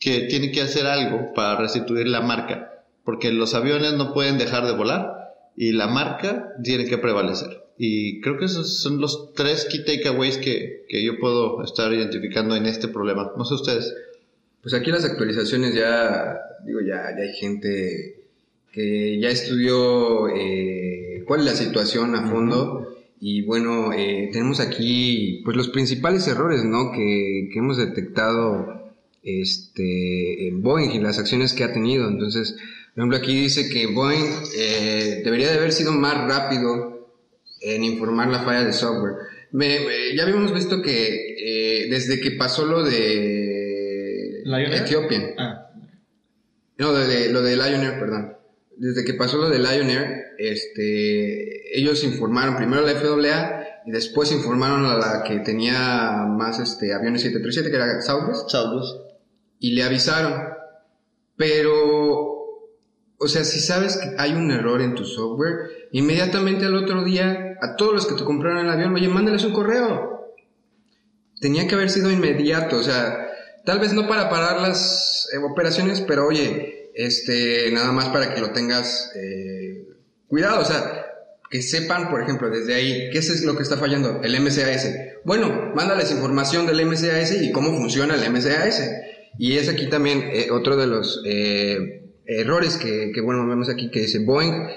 que tiene que hacer algo para restituir la marca, porque los aviones no pueden dejar de volar y la marca tiene que prevalecer. Y creo que esos son los tres key takeaways que, que yo puedo estar identificando en este problema. No sé ustedes. Pues aquí las actualizaciones ya, digo, ya, ya hay gente que ya estudió eh, cuál es la situación a fondo y bueno, eh, tenemos aquí pues los principales errores, ¿no? Que, que hemos detectado este, en Boeing y las acciones que ha tenido. Entonces, por ejemplo, aquí dice que Boeing eh, debería de haber sido más rápido en informar la falla de software. Me- me- ya habíamos visto que eh, desde que pasó lo de ¿Lion Air? Ethiopian, Ah, no, de, de- lo de Lion Air, perdón. Desde que pasó lo de Lion Air, este, ellos informaron primero a la FAA y después informaron a la que tenía más este, aviones 737, que era Southwest. Y le avisaron. Pero, o sea, si sabes que hay un error en tu software, inmediatamente al otro día, a todos los que te compraron el avión, oye, mándales un correo. Tenía que haber sido inmediato, o sea, tal vez no para parar las eh, operaciones, pero oye, este, nada más para que lo tengas eh, cuidado, o sea, que sepan, por ejemplo, desde ahí, qué es lo que está fallando, el MCAS. Bueno, mándales información del MCAS y cómo funciona el MCAS. Y es aquí también eh, otro de los eh, errores que, que, bueno, vemos aquí, que dice Boeing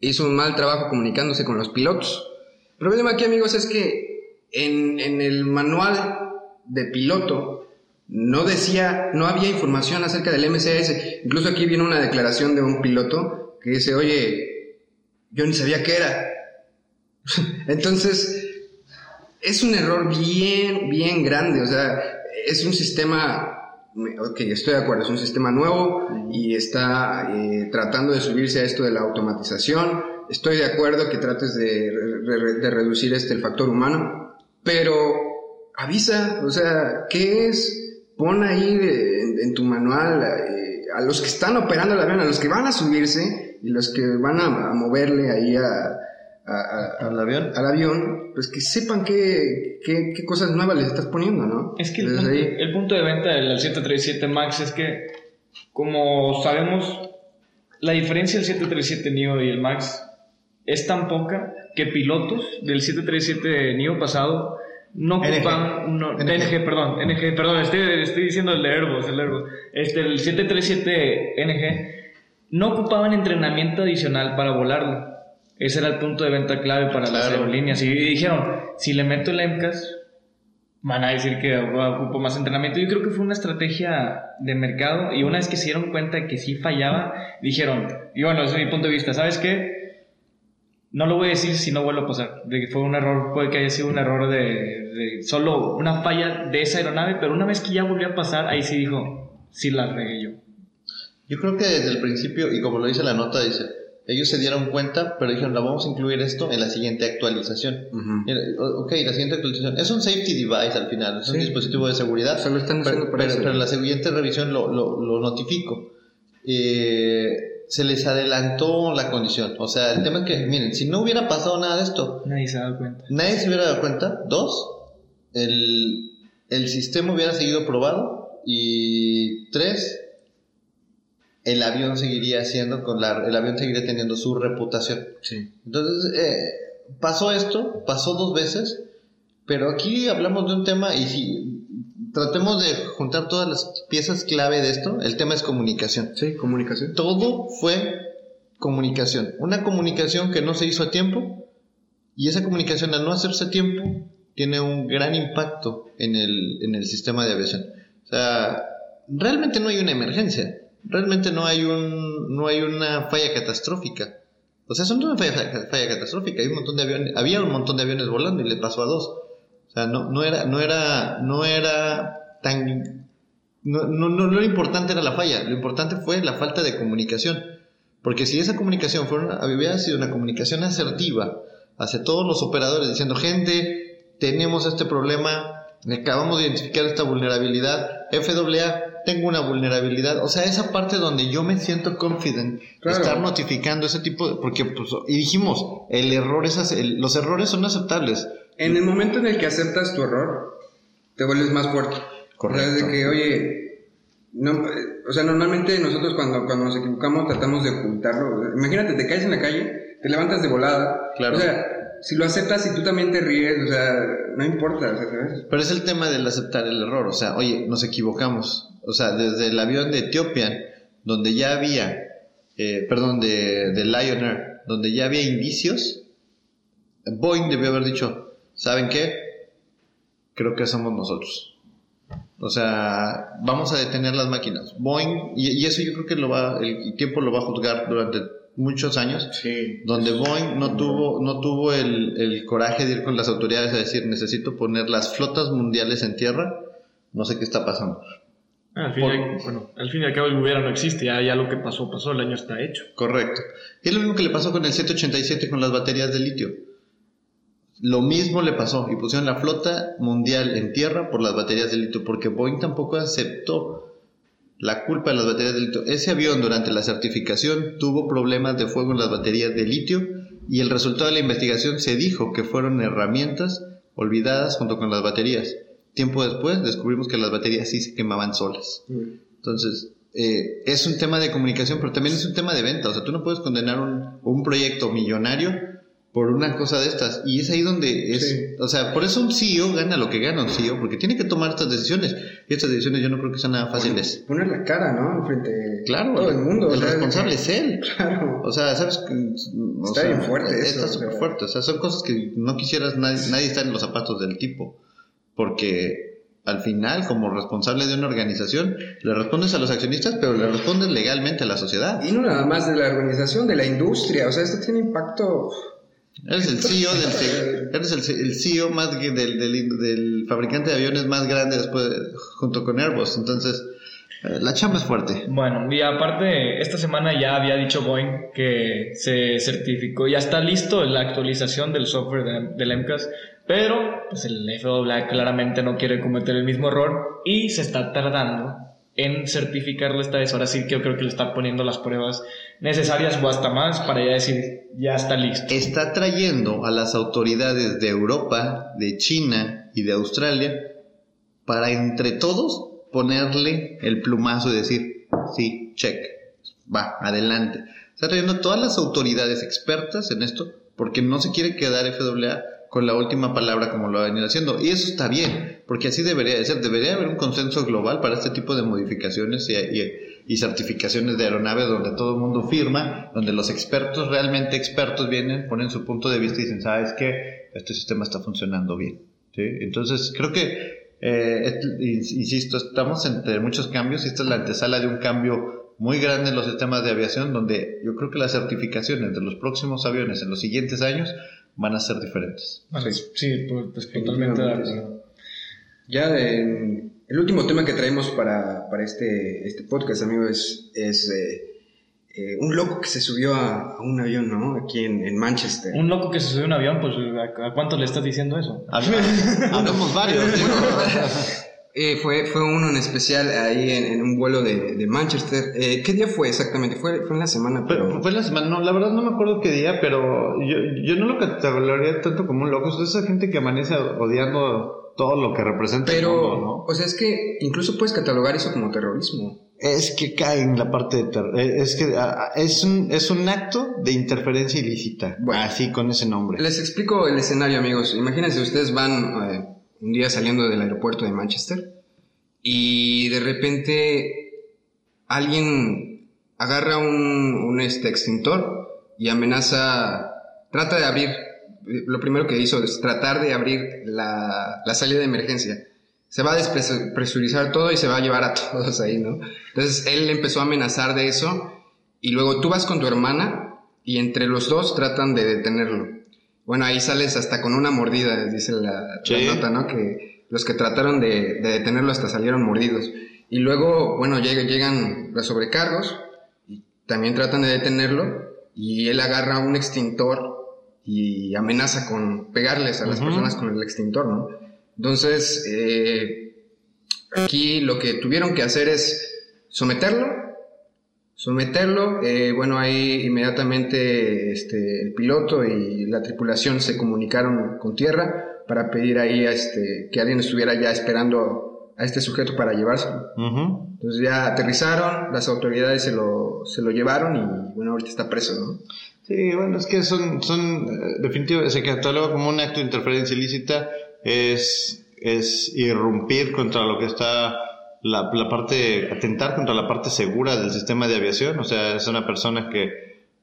hizo un mal trabajo comunicándose con los pilotos. El problema aquí, amigos, es que en, en el manual de piloto no decía, no había información acerca del MCAS. Incluso aquí viene una declaración de un piloto que dice, oye, yo ni sabía qué era. Entonces, es un error bien, bien grande. O sea, es un sistema, ok, estoy de acuerdo, es un sistema nuevo y está eh, tratando de subirse a esto de la automatización. Estoy de acuerdo que trates de, de reducir este, el factor humano, pero avisa, o sea, ¿qué es? pon ahí de- en, en tu manual eh, a los que están operando el avión, a los que van a subirse y los que van a, a moverle ahí a, a- a- Al avión. al avión, pues que sepan qué, qué, qué cosas nuevas les estás poniendo, ¿no? Es que el punto, ahí. el punto de venta del 737 MAX es que, como sabemos, la diferencia del 737 NEO y el MAX es tan poca que pilotos del 737 NEO pasado no ocupan no, NG. NG, perdón, NG, perdón, estoy, estoy diciendo el de Airbus, el Airbus. Este, el 737 NG no ocupaban entrenamiento adicional para volarlo. Ese era el punto de venta clave para las Claro. aerolíneas. Y dijeron, si le meto el MCAS, van a decir que ocupo más entrenamiento. Yo creo que fue una estrategia de mercado y una vez que se dieron cuenta de que sí fallaba, dijeron, y bueno, ese es mi punto de vista, ¿sabes qué? No lo voy a decir si no vuelve a pasar, de que fue un error, puede que haya sido un error de, de solo una falla de esa aeronave, pero una vez que ya volvió a pasar, ahí sí dijo, sí la regué yo. Yo creo que desde el principio, y como lo dice la nota, dice, ellos se dieron cuenta, pero dijeron, la vamos a incluir esto en la siguiente actualización. Mira, o- Ok, la siguiente actualización. Es un safety device al final, es un Sí. dispositivo de seguridad. Solo están haciendo pero, para pero, la siguiente revisión lo, lo, lo notifico. Eh, se les adelantó la condición. O sea, el tema es que, miren, si no hubiera pasado nada de esto, Nadie se ha dado cuenta. nadie se hubiera dado cuenta. Dos, el, el sistema hubiera seguido probado. Y tres, el avión seguiría siendo con la, el avión seguiría teniendo su reputación. Sí. Entonces, eh, pasó esto, pasó dos veces, pero aquí hablamos de un tema y si tratemos de juntar todas las piezas clave de esto, el tema es comunicación. Sí, comunicación. Todo fue comunicación. Una comunicación que no se hizo a tiempo y esa comunicación al no hacerse a tiempo tiene un gran impacto en el, en el sistema de aviación. O sea, realmente no hay una emergencia, realmente no hay, un, no hay una falla catastrófica. O sea, eso no es una falla, falla catastrófica, hay un montón de aviones, había un montón de aviones volando y le pasó a dos. O sea, no, no era, no era, no era tan no, no, no, lo importante era la falla, lo importante fue la falta de comunicación. Porque si esa comunicación fuera hubiera sido una comunicación asertiva hacia todos los operadores, diciendo, gente, tenemos este problema, acabamos de identificar esta vulnerabilidad, FAA, tengo una vulnerabilidad. O sea, esa parte donde yo me siento confident, Claro. estar notificando ese tipo de... Porque, pues, y dijimos, el error es, el- los errores son aceptables. En el momento en el que aceptas tu error, te vuelves más fuerte. Correcto. O sea, de que, oye, no, o sea, normalmente nosotros cuando, cuando nos equivocamos tratamos de ocultarlo. Imagínate, te caes en la calle, te levantas de volada. Claro. O sea, si lo aceptas y tú también te ríes, o sea, no importa, o sea, ¿sabes? Pero es el tema del aceptar el error, o sea, oye, nos equivocamos. O sea, desde el avión de Ethiopian, donde ya había, eh, perdón, de, de Lion Air, donde ya había indicios, Boeing debió haber dicho, ¿saben qué? Creo que somos nosotros. O sea, vamos a detener las máquinas. Boeing, y, y eso yo creo que lo va, el tiempo lo va a juzgar durante muchos años Sí. donde Boeing no tuvo, no tuvo el, el coraje de ir con las autoridades a decir necesito poner las flotas mundiales en tierra, no sé qué está pasando. Al fin, y bueno, al fin y al cabo el hubiera no existe, ya, ya lo que pasó, pasó, el año está hecho. Correcto. Es lo mismo que le pasó con el 787 con las baterías de litio. Lo mismo le pasó y pusieron la flota mundial en tierra por las baterías de litio, porque Boeing tampoco aceptó la culpa de las baterías de litio. Ese avión durante la certificación tuvo problemas de fuego en las baterías de litio y el resultado de la investigación se dijo que fueron herramientas olvidadas junto con las baterías. Tiempo después descubrimos que las baterías sí se quemaban solas. Entonces, eh, es un tema de comunicación, pero también es un tema de venta. O sea, tú no puedes condenar un, un proyecto millonario por una cosa de estas. Y es ahí donde es... Sí. O sea, por eso un CEO gana lo que gana un CEO, porque tiene que tomar estas decisiones. Y estas decisiones yo no creo que sean nada fáciles. Poner la cara, ¿no? Frente Claro, a todo el mundo. o el sea, responsable es él. Claro. O sea, sabes o Está sea, bien fuerte Está o sea. súper fuerte. O sea, son cosas que no quisieras, nadie, nadie está en los zapatos del tipo. Porque al final, como responsable de una organización, le respondes a los accionistas, pero le respondes legalmente a la sociedad. Y no nada más de la organización, de la industria. O sea, esto tiene impacto. Eres el CEO del, eres el, el CEO más que del, del, del fabricante de aviones más grande después, de- junto con Airbus. Entonces, Eh, La chamba es fuerte. Bueno, y aparte, esta semana ya había dicho Boeing que se certificó, ya está listo la actualización del software de- del MCAS, pero pues el FAA claramente no quiere cometer el mismo error y se está tardando en certificarlo esta vez. Ahora sí que yo creo que le está poniendo las pruebas necesarias o hasta más para ya decir, ya está listo. Está trayendo a las autoridades de Europa, de China y de Australia para entre todos ponerle el plumazo y decir, sí, check, va, adelante. Está trayendo a todas las autoridades expertas en esto porque no se quiere quedar FAA con la última palabra como lo ha venido haciendo. Y eso está bien, porque así debería de ser. Debería haber un consenso global para este tipo de modificaciones y, y- certificaciones de aeronaves donde todo el mundo firma, donde los expertos, realmente expertos, vienen, ponen su punto de vista y dicen, ¿sabes qué? Este sistema está funcionando bien. Entonces, creo que, eh, insisto, estamos entre muchos cambios y esta es la antesala de un cambio muy grande en los sistemas de aviación, donde yo creo que las certificaciones de los próximos aviones en los siguientes años van a ser diferentes. Sí, pues, pues totalmente de acuerdo. Ya en- el último tema que traemos para, para este, este podcast, amigo, es, es eh, eh, un loco que se subió a, a un avión, ¿no? Aquí en, en Manchester. Un loco que se subió a un avión, pues ¿a, a cuánto le estás diciendo eso? Hablamos varios. Eh, fue, fue uno en especial ahí en, en un vuelo de, de Manchester. Eh, ¿Qué día fue exactamente? Fue, fue en la semana, pero... Fue la semana, no, la verdad no me acuerdo qué día, pero yo, yo no lo categorizaría tanto como un loco. Es esa gente que amanece odiando todo lo que representa el Pero, mundo, ¿no? o sea, es que incluso puedes catalogar eso como terrorismo. Es que cae en la parte de terror. Es que ah, es un, es un acto de interferencia ilícita. Bueno. así con ese nombre. Les explico el escenario, amigos. Imagínense, ustedes van eh, un día saliendo del aeropuerto de Manchester y de repente alguien agarra un, un, este, extintor y amenaza, trata de abrir, lo primero que hizo es tratar de abrir la, la salida de emergencia. Se va a despresurizar todo y se va a llevar a todos ahí, ¿no? Entonces él empezó a amenazar de eso y luego tú vas con tu hermana y entre los dos tratan de detenerlo. Bueno, ahí sales hasta con una mordida, dice la, nota, ¿no? Que los que trataron de, de detenerlo hasta salieron mordidos. Y luego, bueno, lleg- llegan los sobrecargos y también tratan de detenerlo y él agarra un extintor y amenaza con pegarles a las personas con el extintor, ¿no? Entonces, eh, aquí lo que tuvieron que hacer es someterlo, someterlo, eh, bueno, ahí inmediatamente este, el piloto y la tripulación se comunicaron con tierra para pedir ahí a este, que alguien estuviera ya esperando a este sujeto para llevárselo. Entonces ya aterrizaron, las autoridades se lo, se lo llevaron y bueno, ahorita está preso, ¿no? Sí, bueno, es que son, son eh, definitivamente, se cataloga como un acto de interferencia ilícita, es, es irrumpir contra lo que está, la, la parte, atentar contra la parte segura del sistema de aviación, o sea, es una persona que,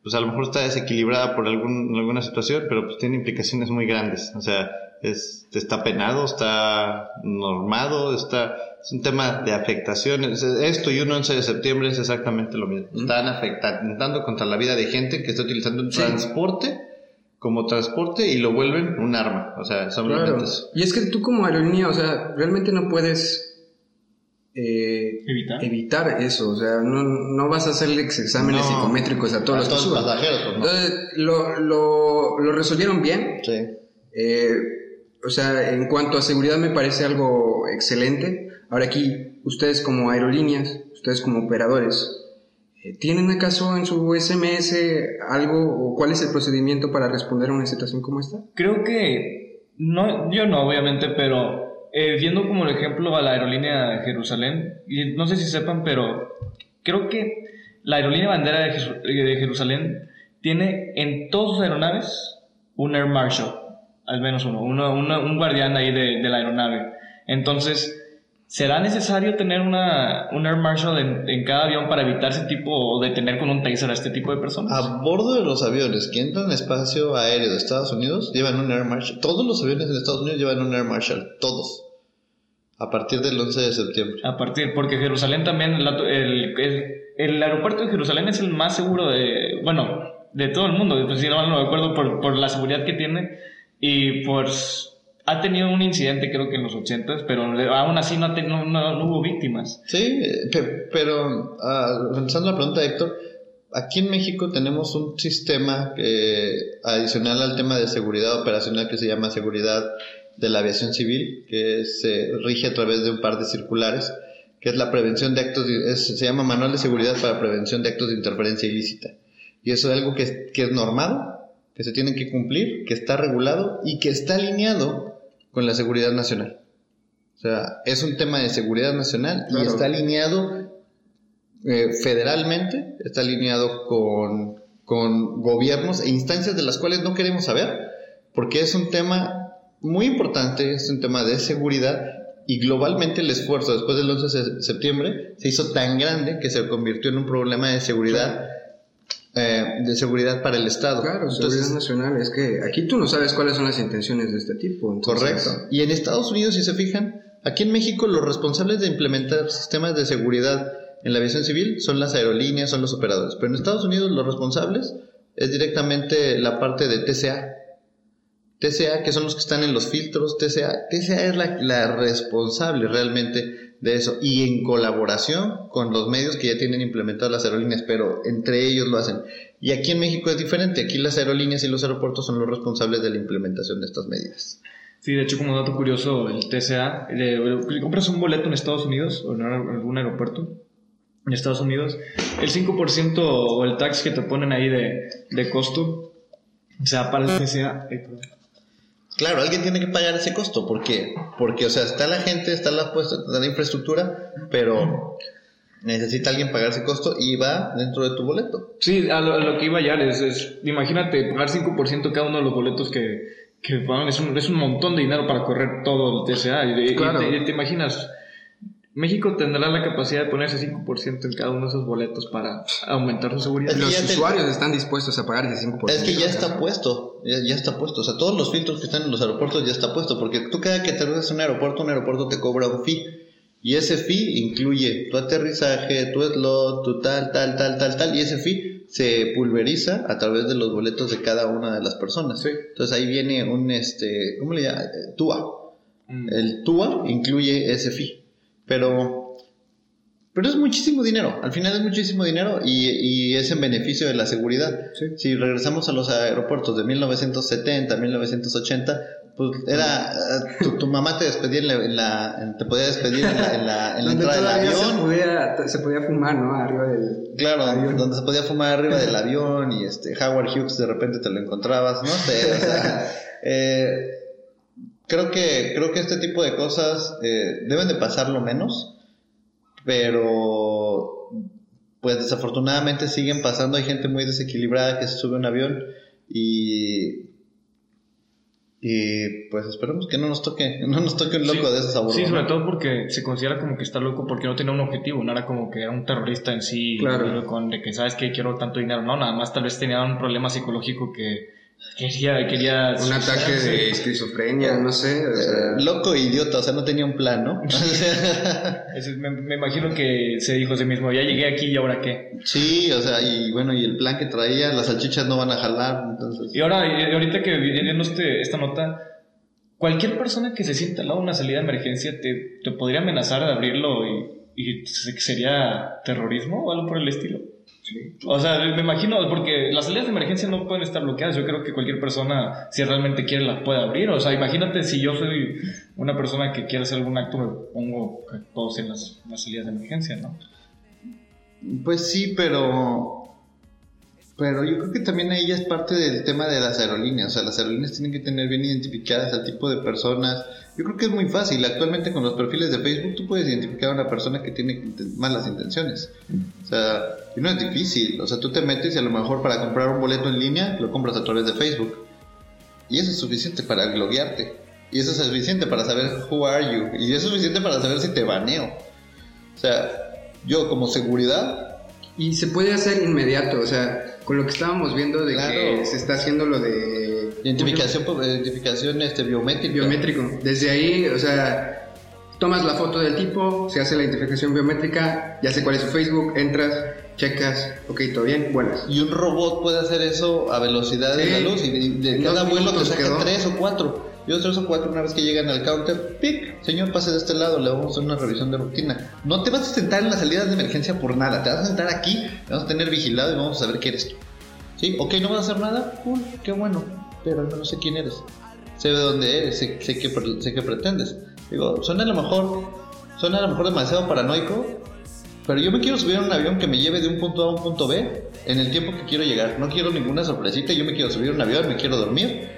pues a lo mejor está desequilibrada por algún, alguna situación, pero pues tiene implicaciones muy grandes, o sea, es, está penado, está normado, está, es un tema de afectaciones. Esto y un 11 de septiembre es exactamente lo mismo. Están afectando contra la vida de gente que está utilizando un Sí. transporte como transporte y lo vuelven un arma. O sea, simplemente Claro. Y es que tú como aerolínea, o sea, realmente no puedes eh, Evitar. evitar eso, o sea, no, no vas a hacerle exámenes No. psicométricos a todos los pasajeros, pues, no. Entonces, lo, lo, lo resolvieron bien. Sí. Eh, o sea, en cuanto a seguridad me parece algo excelente. Ahora aquí, ustedes como aerolíneas, ustedes como operadores, eh, ¿tienen acaso en su SMS algo o cuál es el procedimiento para responder a una situación como esta? Creo que, no, yo no, obviamente, pero eh, viendo como el ejemplo a la aerolínea de Jerusalén, y no sé si sepan, pero creo que la aerolínea bandera de, Jesu- de Jerusalén tiene en todas sus aeronaves un Air Marshal, al menos uno, uno- uno- un guardián ahí de, de la aeronave. Entonces, ¿será necesario tener una, un Air Marshal en, en cada avión para evitar ese tipo o detener con un taser a este tipo de personas? A bordo de los aviones que entran al espacio aéreo de Estados Unidos llevan un Air Marshal. Todos los aviones en Estados Unidos llevan un Air Marshal. Todos. A partir del 11 de septiembre. A partir, porque Jerusalén también, la- el, el, el aeropuerto de Jerusalén es el más seguro de, bueno, de todo el mundo, pues, si no mal no me acuerdo, por, por la seguridad que tiene y por, ha tenido un incidente creo que en los 80 pero aún así no, no, no- no hubo víctimas. Sí, eh, pe- pero a la pregunta de Héctor, aquí en México tenemos un sistema eh, adicional al tema de seguridad operacional que se llama seguridad de la aviación civil, que se rige a través de un par de circulares, que es la prevención de actos, es- se llama Manual de Seguridad para Prevención de Actos de Interferencia Ilícita. Y eso es algo que, que es normado, que se tiene que cumplir, que está regulado y que está alineado con la seguridad nacional. O sea, es un tema de seguridad nacional y está alineado eh, federalmente, está alineado con, con gobiernos e instancias de las cuales no queremos saber, porque es un tema muy importante, es un tema de seguridad y globalmente el esfuerzo después del 11 de septiembre se hizo tan grande que se convirtió en un problema de seguridad. Eh, de seguridad para el Estado. Claro, Entonces, seguridad nacional. Es que aquí tú no sabes cuáles son las intenciones de este tipo. entonces- Correcto. Y en Estados Unidos, si se fijan, aquí en México los responsables de implementar sistemas de seguridad en la aviación civil son las aerolíneas, son los operadores. Pero en Estados Unidos los responsables es directamente la parte de TCA. TCA, que son los que están en los filtros, TCA, TCA es la, la responsable realmente de eso y en colaboración con los medios que ya tienen implementadas las aerolíneas, pero entre ellos lo hacen. Y aquí en México es diferente, aquí las aerolíneas y los aeropuertos son los responsables de la implementación de estas medidas. Sí, de hecho, como dato curioso, el TCA, compras un boleto en Estados Unidos o en algún aeropuerto en Estados Unidos, el 5% o el tax que te ponen ahí de, de costo, o sea, para el TCA. eh. Claro, alguien tiene que pagar ese costo, ¿por qué? Porque, o sea, está la gente, está la, puesta, está la infraestructura, pero necesita alguien pagar ese costo y va dentro de tu boleto. Sí, a lo, a lo que iba ya es, es, imagínate, pagar 5% cada uno de los boletos que, que es un, es un montón de dinero para correr todo el TCA. Y, Claro. y te, te imaginas, México tendrá la capacidad de poner ese 5% en cada uno de esos boletos para aumentar su seguridad. Es que Los te- usuarios están dispuestos a pagar ese 5%. Es que ya está puesto, ya, ya está puesto. O sea, todos los filtros que están en los aeropuertos ya está puesto. Porque tú cada que aterrizas en un aeropuerto, un aeropuerto te cobra un fee. Y ese fee incluye tu aterrizaje, tu slot, tu tal, tal, tal, tal, tal. Y ese fee se pulveriza a través de los boletos de cada una de las personas. Sí. Entonces ahí viene un, este, ¿cómo le llama? Eh, TUA. Mm. El TUA incluye ese fee. Pero, pero es muchísimo dinero. Al final es muchísimo dinero y, y es en beneficio de la seguridad. Sí. Si regresamos a los aeropuertos de 1970, 1980, pues era tu, tu mamá te despedía en la, en la- en- te podía despedir en la, en la, en la entrada del todavía se avión. podía, se podía fumar, ¿no? Arriba del... Claro, avión. donde se podía fumar arriba del avión y este Howard Hughes de repente te lo encontrabas, no sé, o sea, eh, creo que creo que este tipo de cosas eh, deben de pasarlo menos, pero pues desafortunadamente siguen pasando, hay gente muy desequilibrada que se sube a un avión y y pues esperemos que no nos toque, no nos toque un loco Sí. de esos abuelos. Sí, sobre todo porque se considera como que está loco porque no tenía un objetivo, no era como que era un terrorista en sí, Claro. con de que sabes que quiero tanto dinero, no, nada más tal vez tenía un problema psicológico que quería, quería Un ataque de esquizofrenia, no sé. O sea, Eh, loco idiota, o sea, no tenía un plan, ¿no? Me imagino que se dijo a sí mismo, ya llegué aquí y ahora qué. Sí, o sea, y bueno, y el plan que traía, las salchichas no van a jalar, entonces. Y ahora, y ahorita que viendo este, esta nota, cualquier persona que se sienta al lado de una salida de emergencia te, te podría amenazar de abrirlo y, y sería terrorismo o algo por el estilo. O sea, me imagino, porque las salidas de emergencia no pueden estar bloqueadas. Yo creo que cualquier persona, si realmente quiere, las puede abrir. O sea, imagínate si yo soy una persona que quiere hacer algún acto, me pongo todos en las, salidas de emergencia, ¿no? Pues sí, pero. Pero yo creo que también ahí ya es parte del tema de las aerolíneas. O sea, las aerolíneas tienen que tener bien identificadas al tipo de personas. Yo creo que es muy fácil. Actualmente con los perfiles de Facebook tú puedes identificar a una persona que tiene malas intenciones. O sea, y no es difícil. O sea, tú te metes y a lo mejor para comprar un boleto en línea lo compras a través de Facebook. Y eso es suficiente para gloguearte. Y eso es suficiente para saber who are you. Y eso es suficiente para saber si te baneo. O sea, yo como seguridad Y se puede hacer inmediato, o sea, con lo que estábamos viendo de Claro. que se está haciendo lo de Identificación, identificación este, biométrica. biométrico. Desde ahí, o sea, tomas la foto del tipo, se hace la identificación biométrica, ya sé cuál es su Facebook, entras, checas, ok, todo bien, buenas. Y un robot puede hacer eso a velocidad de la luz. Y de, de cada vuelo te saca quedó. tres o cuatro. y otros tres o cuatro una vez que llegan al counter, pic, señor, pase de este lado, le vamos a hacer una revisión de rutina. No te vas a sentar en las salidas de emergencia por nada, te vas a sentar aquí, te vamos a tener vigilado y vamos a saber qué eres tú. ¿Sí? Ok, no vas a hacer nada, cool, qué bueno, pero menos sé quién eres. Sé de dónde eres, sé, sé qué, sé qué pretendes. Digo, suena a lo mejor, suena a lo mejor demasiado paranoico, pero yo me quiero subir a un avión que me lleve de un punto A a un punto B en el tiempo que quiero llegar. No quiero ninguna sorpresita, yo me quiero subir a un avión, me quiero dormir,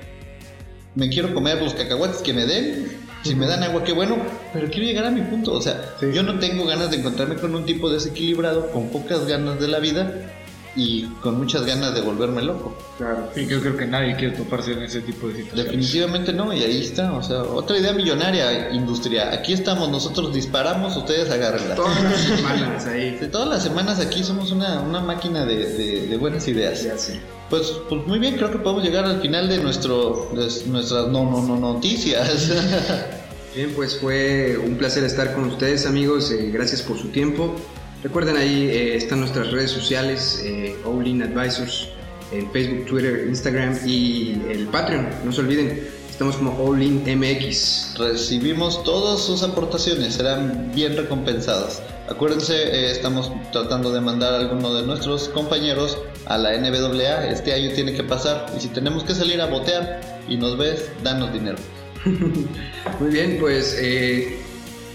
me quiero comer los cacahuates que me den. Si me dan agua, qué bueno, pero quiero llegar a mi punto. O sea, yo no tengo ganas de encontrarme con un tipo desequilibrado, con pocas ganas de la vida y con muchas ganas de volverme loco. Claro. Y yo creo que nadie quiere toparse en ese tipo de situaciones. Definitivamente no, y ahí está. O sea, otra idea millonaria, industria. Aquí estamos, nosotros disparamos, ustedes agárrenla. Todas las semanas ahí. De todas las semanas aquí somos una, una máquina de, de- de buenas ideas. Ya sé. Pues, pues muy bien, creo que podemos llegar al final de nuestro de nuestras no no no noticias. Bien, pues fue un placer estar con ustedes amigos, eh, gracias por su tiempo. Recuerden ahí eh, están nuestras redes sociales, eh, All In Advisors, en Facebook, Twitter, Instagram y el Patreon. No se olviden, estamos como All In MX. Recibimos todas sus aportaciones, serán bien recompensadas. Acuérdense, eh, estamos tratando de mandar a alguno de nuestros compañeros a la NWA. Este año tiene que pasar y si tenemos que salir a botear y nos ves, danos dinero. Muy bien, pues eh,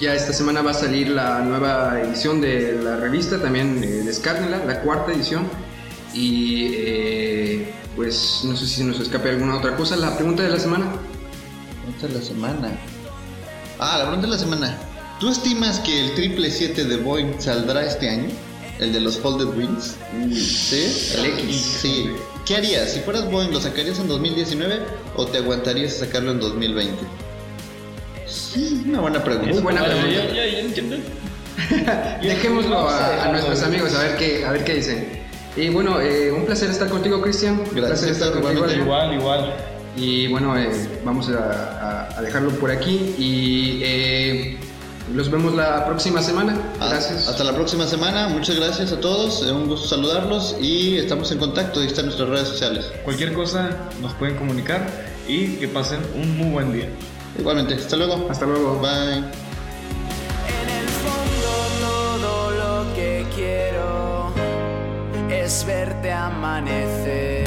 ya esta semana va a salir la nueva edición de la revista, también eh, descárguenla, la cuarta edición. Y eh, pues no sé si nos escape alguna otra cosa. La pregunta de la semana. Pregunta de la semana. Ah, la pregunta de la semana. ¿Tú estimas que el 777 de Boeing saldrá este año? ¿El de los Folded Wings? ¿Sí? El X. Sí. ¿Qué harías? Si fueras Boeing, ¿lo sacarías en 2019 o te aguantarías a sacarlo en 2020? Sí, una buena pregunta. Es buena pregunta. ya, ya, ya entienden. Dejémoslo a a, nuestros amigos a ver qué, a ver qué dicen. Y bueno, eh, un placer estar contigo, Cristian. Un Gracias, placer estar contigo. Igual, igual. Y bueno, eh, vamos a, a- a dejarlo por aquí y eh, los vemos la próxima semana. Ah, Gracias. Hasta la próxima semana. Muchas gracias a todos. Un gusto saludarlos y estamos en contacto. Ahí están nuestras redes sociales. Cualquier cosa nos pueden comunicar y que pasen un muy buen día. Igualmente. Hasta luego. Hasta luego. Bye. En el fondo todo lo que quiero es verte amanecer.